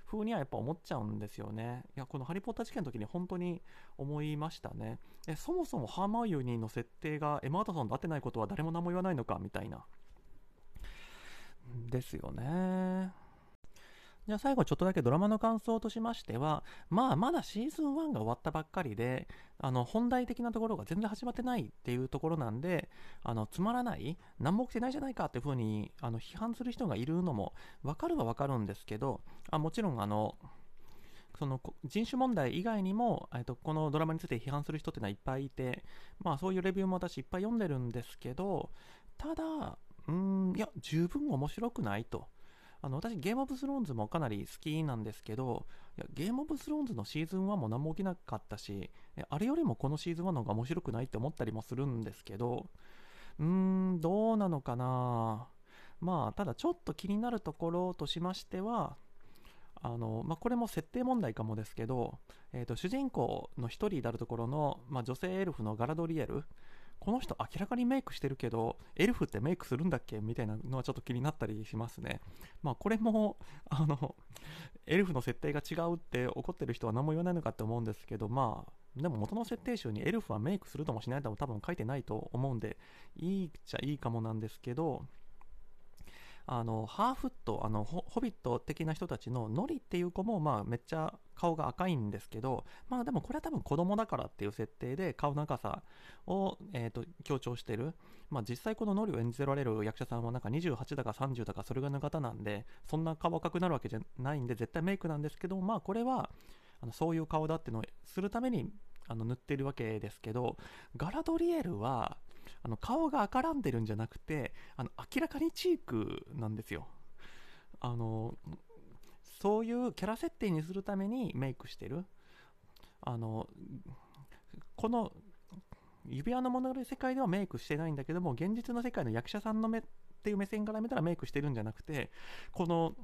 風にはやっぱ思っちゃうんですよね。いやこの「ハリー・ポッター」事件の時に本当に思いましたね。えそもそもハーマイオニーの設定がエマ・ワトソンと合ってないことは誰も何も言わないのかみたいな。ですよね。じゃあ最後ちょっとだけドラマの感想としましては、まあまだシーズン1が終わったばっかりで、あの本題的なところが全然始まってないっていうところなんで、あのつまらない、何も起きてないじゃないかっていうふうにあの批判する人がいるのもわかるはわかるんですけど、あもちろんあの、その人種問題以外にも、えっと、このドラマについて批判する人っていうのはいっぱいいて、まあそういうレビューも私いっぱい読んでるんですけど、ただ、うん、いや、十分面白くないと。あの私、ゲームオブスローンズもかなり好きなんですけど、いやゲームオブスローンズのシーズン1も何も起きなかったし、あれよりもこのシーズン1の方が面白くないって思ったりもするんですけど、うーん、どうなのかな。まあ、ただちょっと気になるところとしましては、あのまあ、これも設定問題かもですけど、えーと、主人公の1人であるところの、まあ、女性エルフのガラドリエル、この人明らかにメイクしてるけど、エルフってメイクするんだっけ？みたいなのはちょっと気になったりしますね。まあこれも、あの、エルフの設定が違うって怒ってる人は何も言わないのかって思うんですけど、まあ、でも元の設定集にエルフはメイクするともしないとも多分書いてないと思うんで、いいっちゃいいかもなんですけど、あのハーフットあのホビット的な人たちのノリっていう子も、まあ、めっちゃ顔が赤いんですけど、まあ、でもこれは多分子供だからっていう設定で顔の赤さを、えーと、強調してる、まあ、実際このノリを演じられる役者さんはなんか28だか30だかそれぐらいの方なんでそんな顔赤くなるわけじゃないんで絶対メイクなんですけど、まあ、これはあのそういう顔だっていうのをするためにあの塗ってるわけですけどガラドリエルはあの顔が赤らんでるんじゃなくてあの明らかにチークなんですよ。あのそういうキャラ設定にするためにメイクしてる。あのこの指輪の物語世界ではメイクしてないんだけども現実の世界の役者さんの目っていう目線から見たらメイクしてるんじゃなくてこの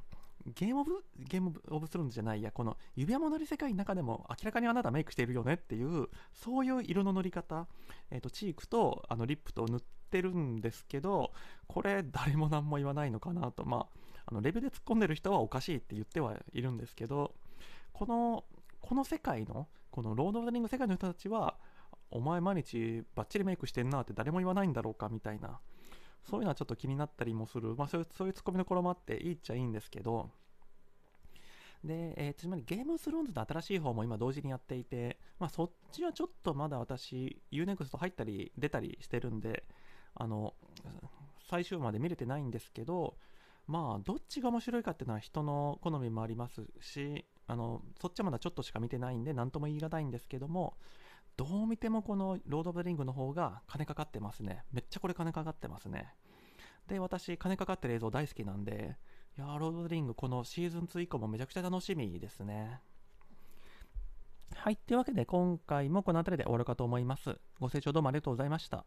ゲームオブ、ゲームオブスローンズじゃないや、この指輪ものり世界の中でも明らかにあなたメイクしているよねっていう、そういう色の塗り方、えっ、ー、と、チークとあのリップと塗ってるんですけど、これ誰も何も言わないのかなと、まあ、あのレベルで突っ込んでる人はおかしいって言ってはいるんですけど、この、この世界の、このロード・オブ・ザ・リング世界の人たちは、お前毎日バッチリメイクしてんなって誰も言わないんだろうかみたいなそういうのはちょっと気になったりもする、まあ、そういうそういうツッコミの頃もあっていいっちゃいいんですけど、で、えー、つまりゲームスローンズの新しい方も今同時にやっていて、まあ、そっちはちょっとまだ私 UNEXT 入ったり出たりしてるんであの最終まで見れてないんですけどまあどっちが面白いかっていうのは人の好みもありますしあのそっちはまだちょっとしか見てないんで何とも言い難いんですけどもどう見てもこのロード・オブ・リングの方が金かかってますね。めっちゃこれ金かかってますね。で、私、金かかってる映像大好きなんで、いやロード・オブ・リングこのシーズン2以降もめちゃくちゃ楽しみですね。はい。というわけで今回もこの辺りで終わるかと思います。ご清聴どうもありがとうございました。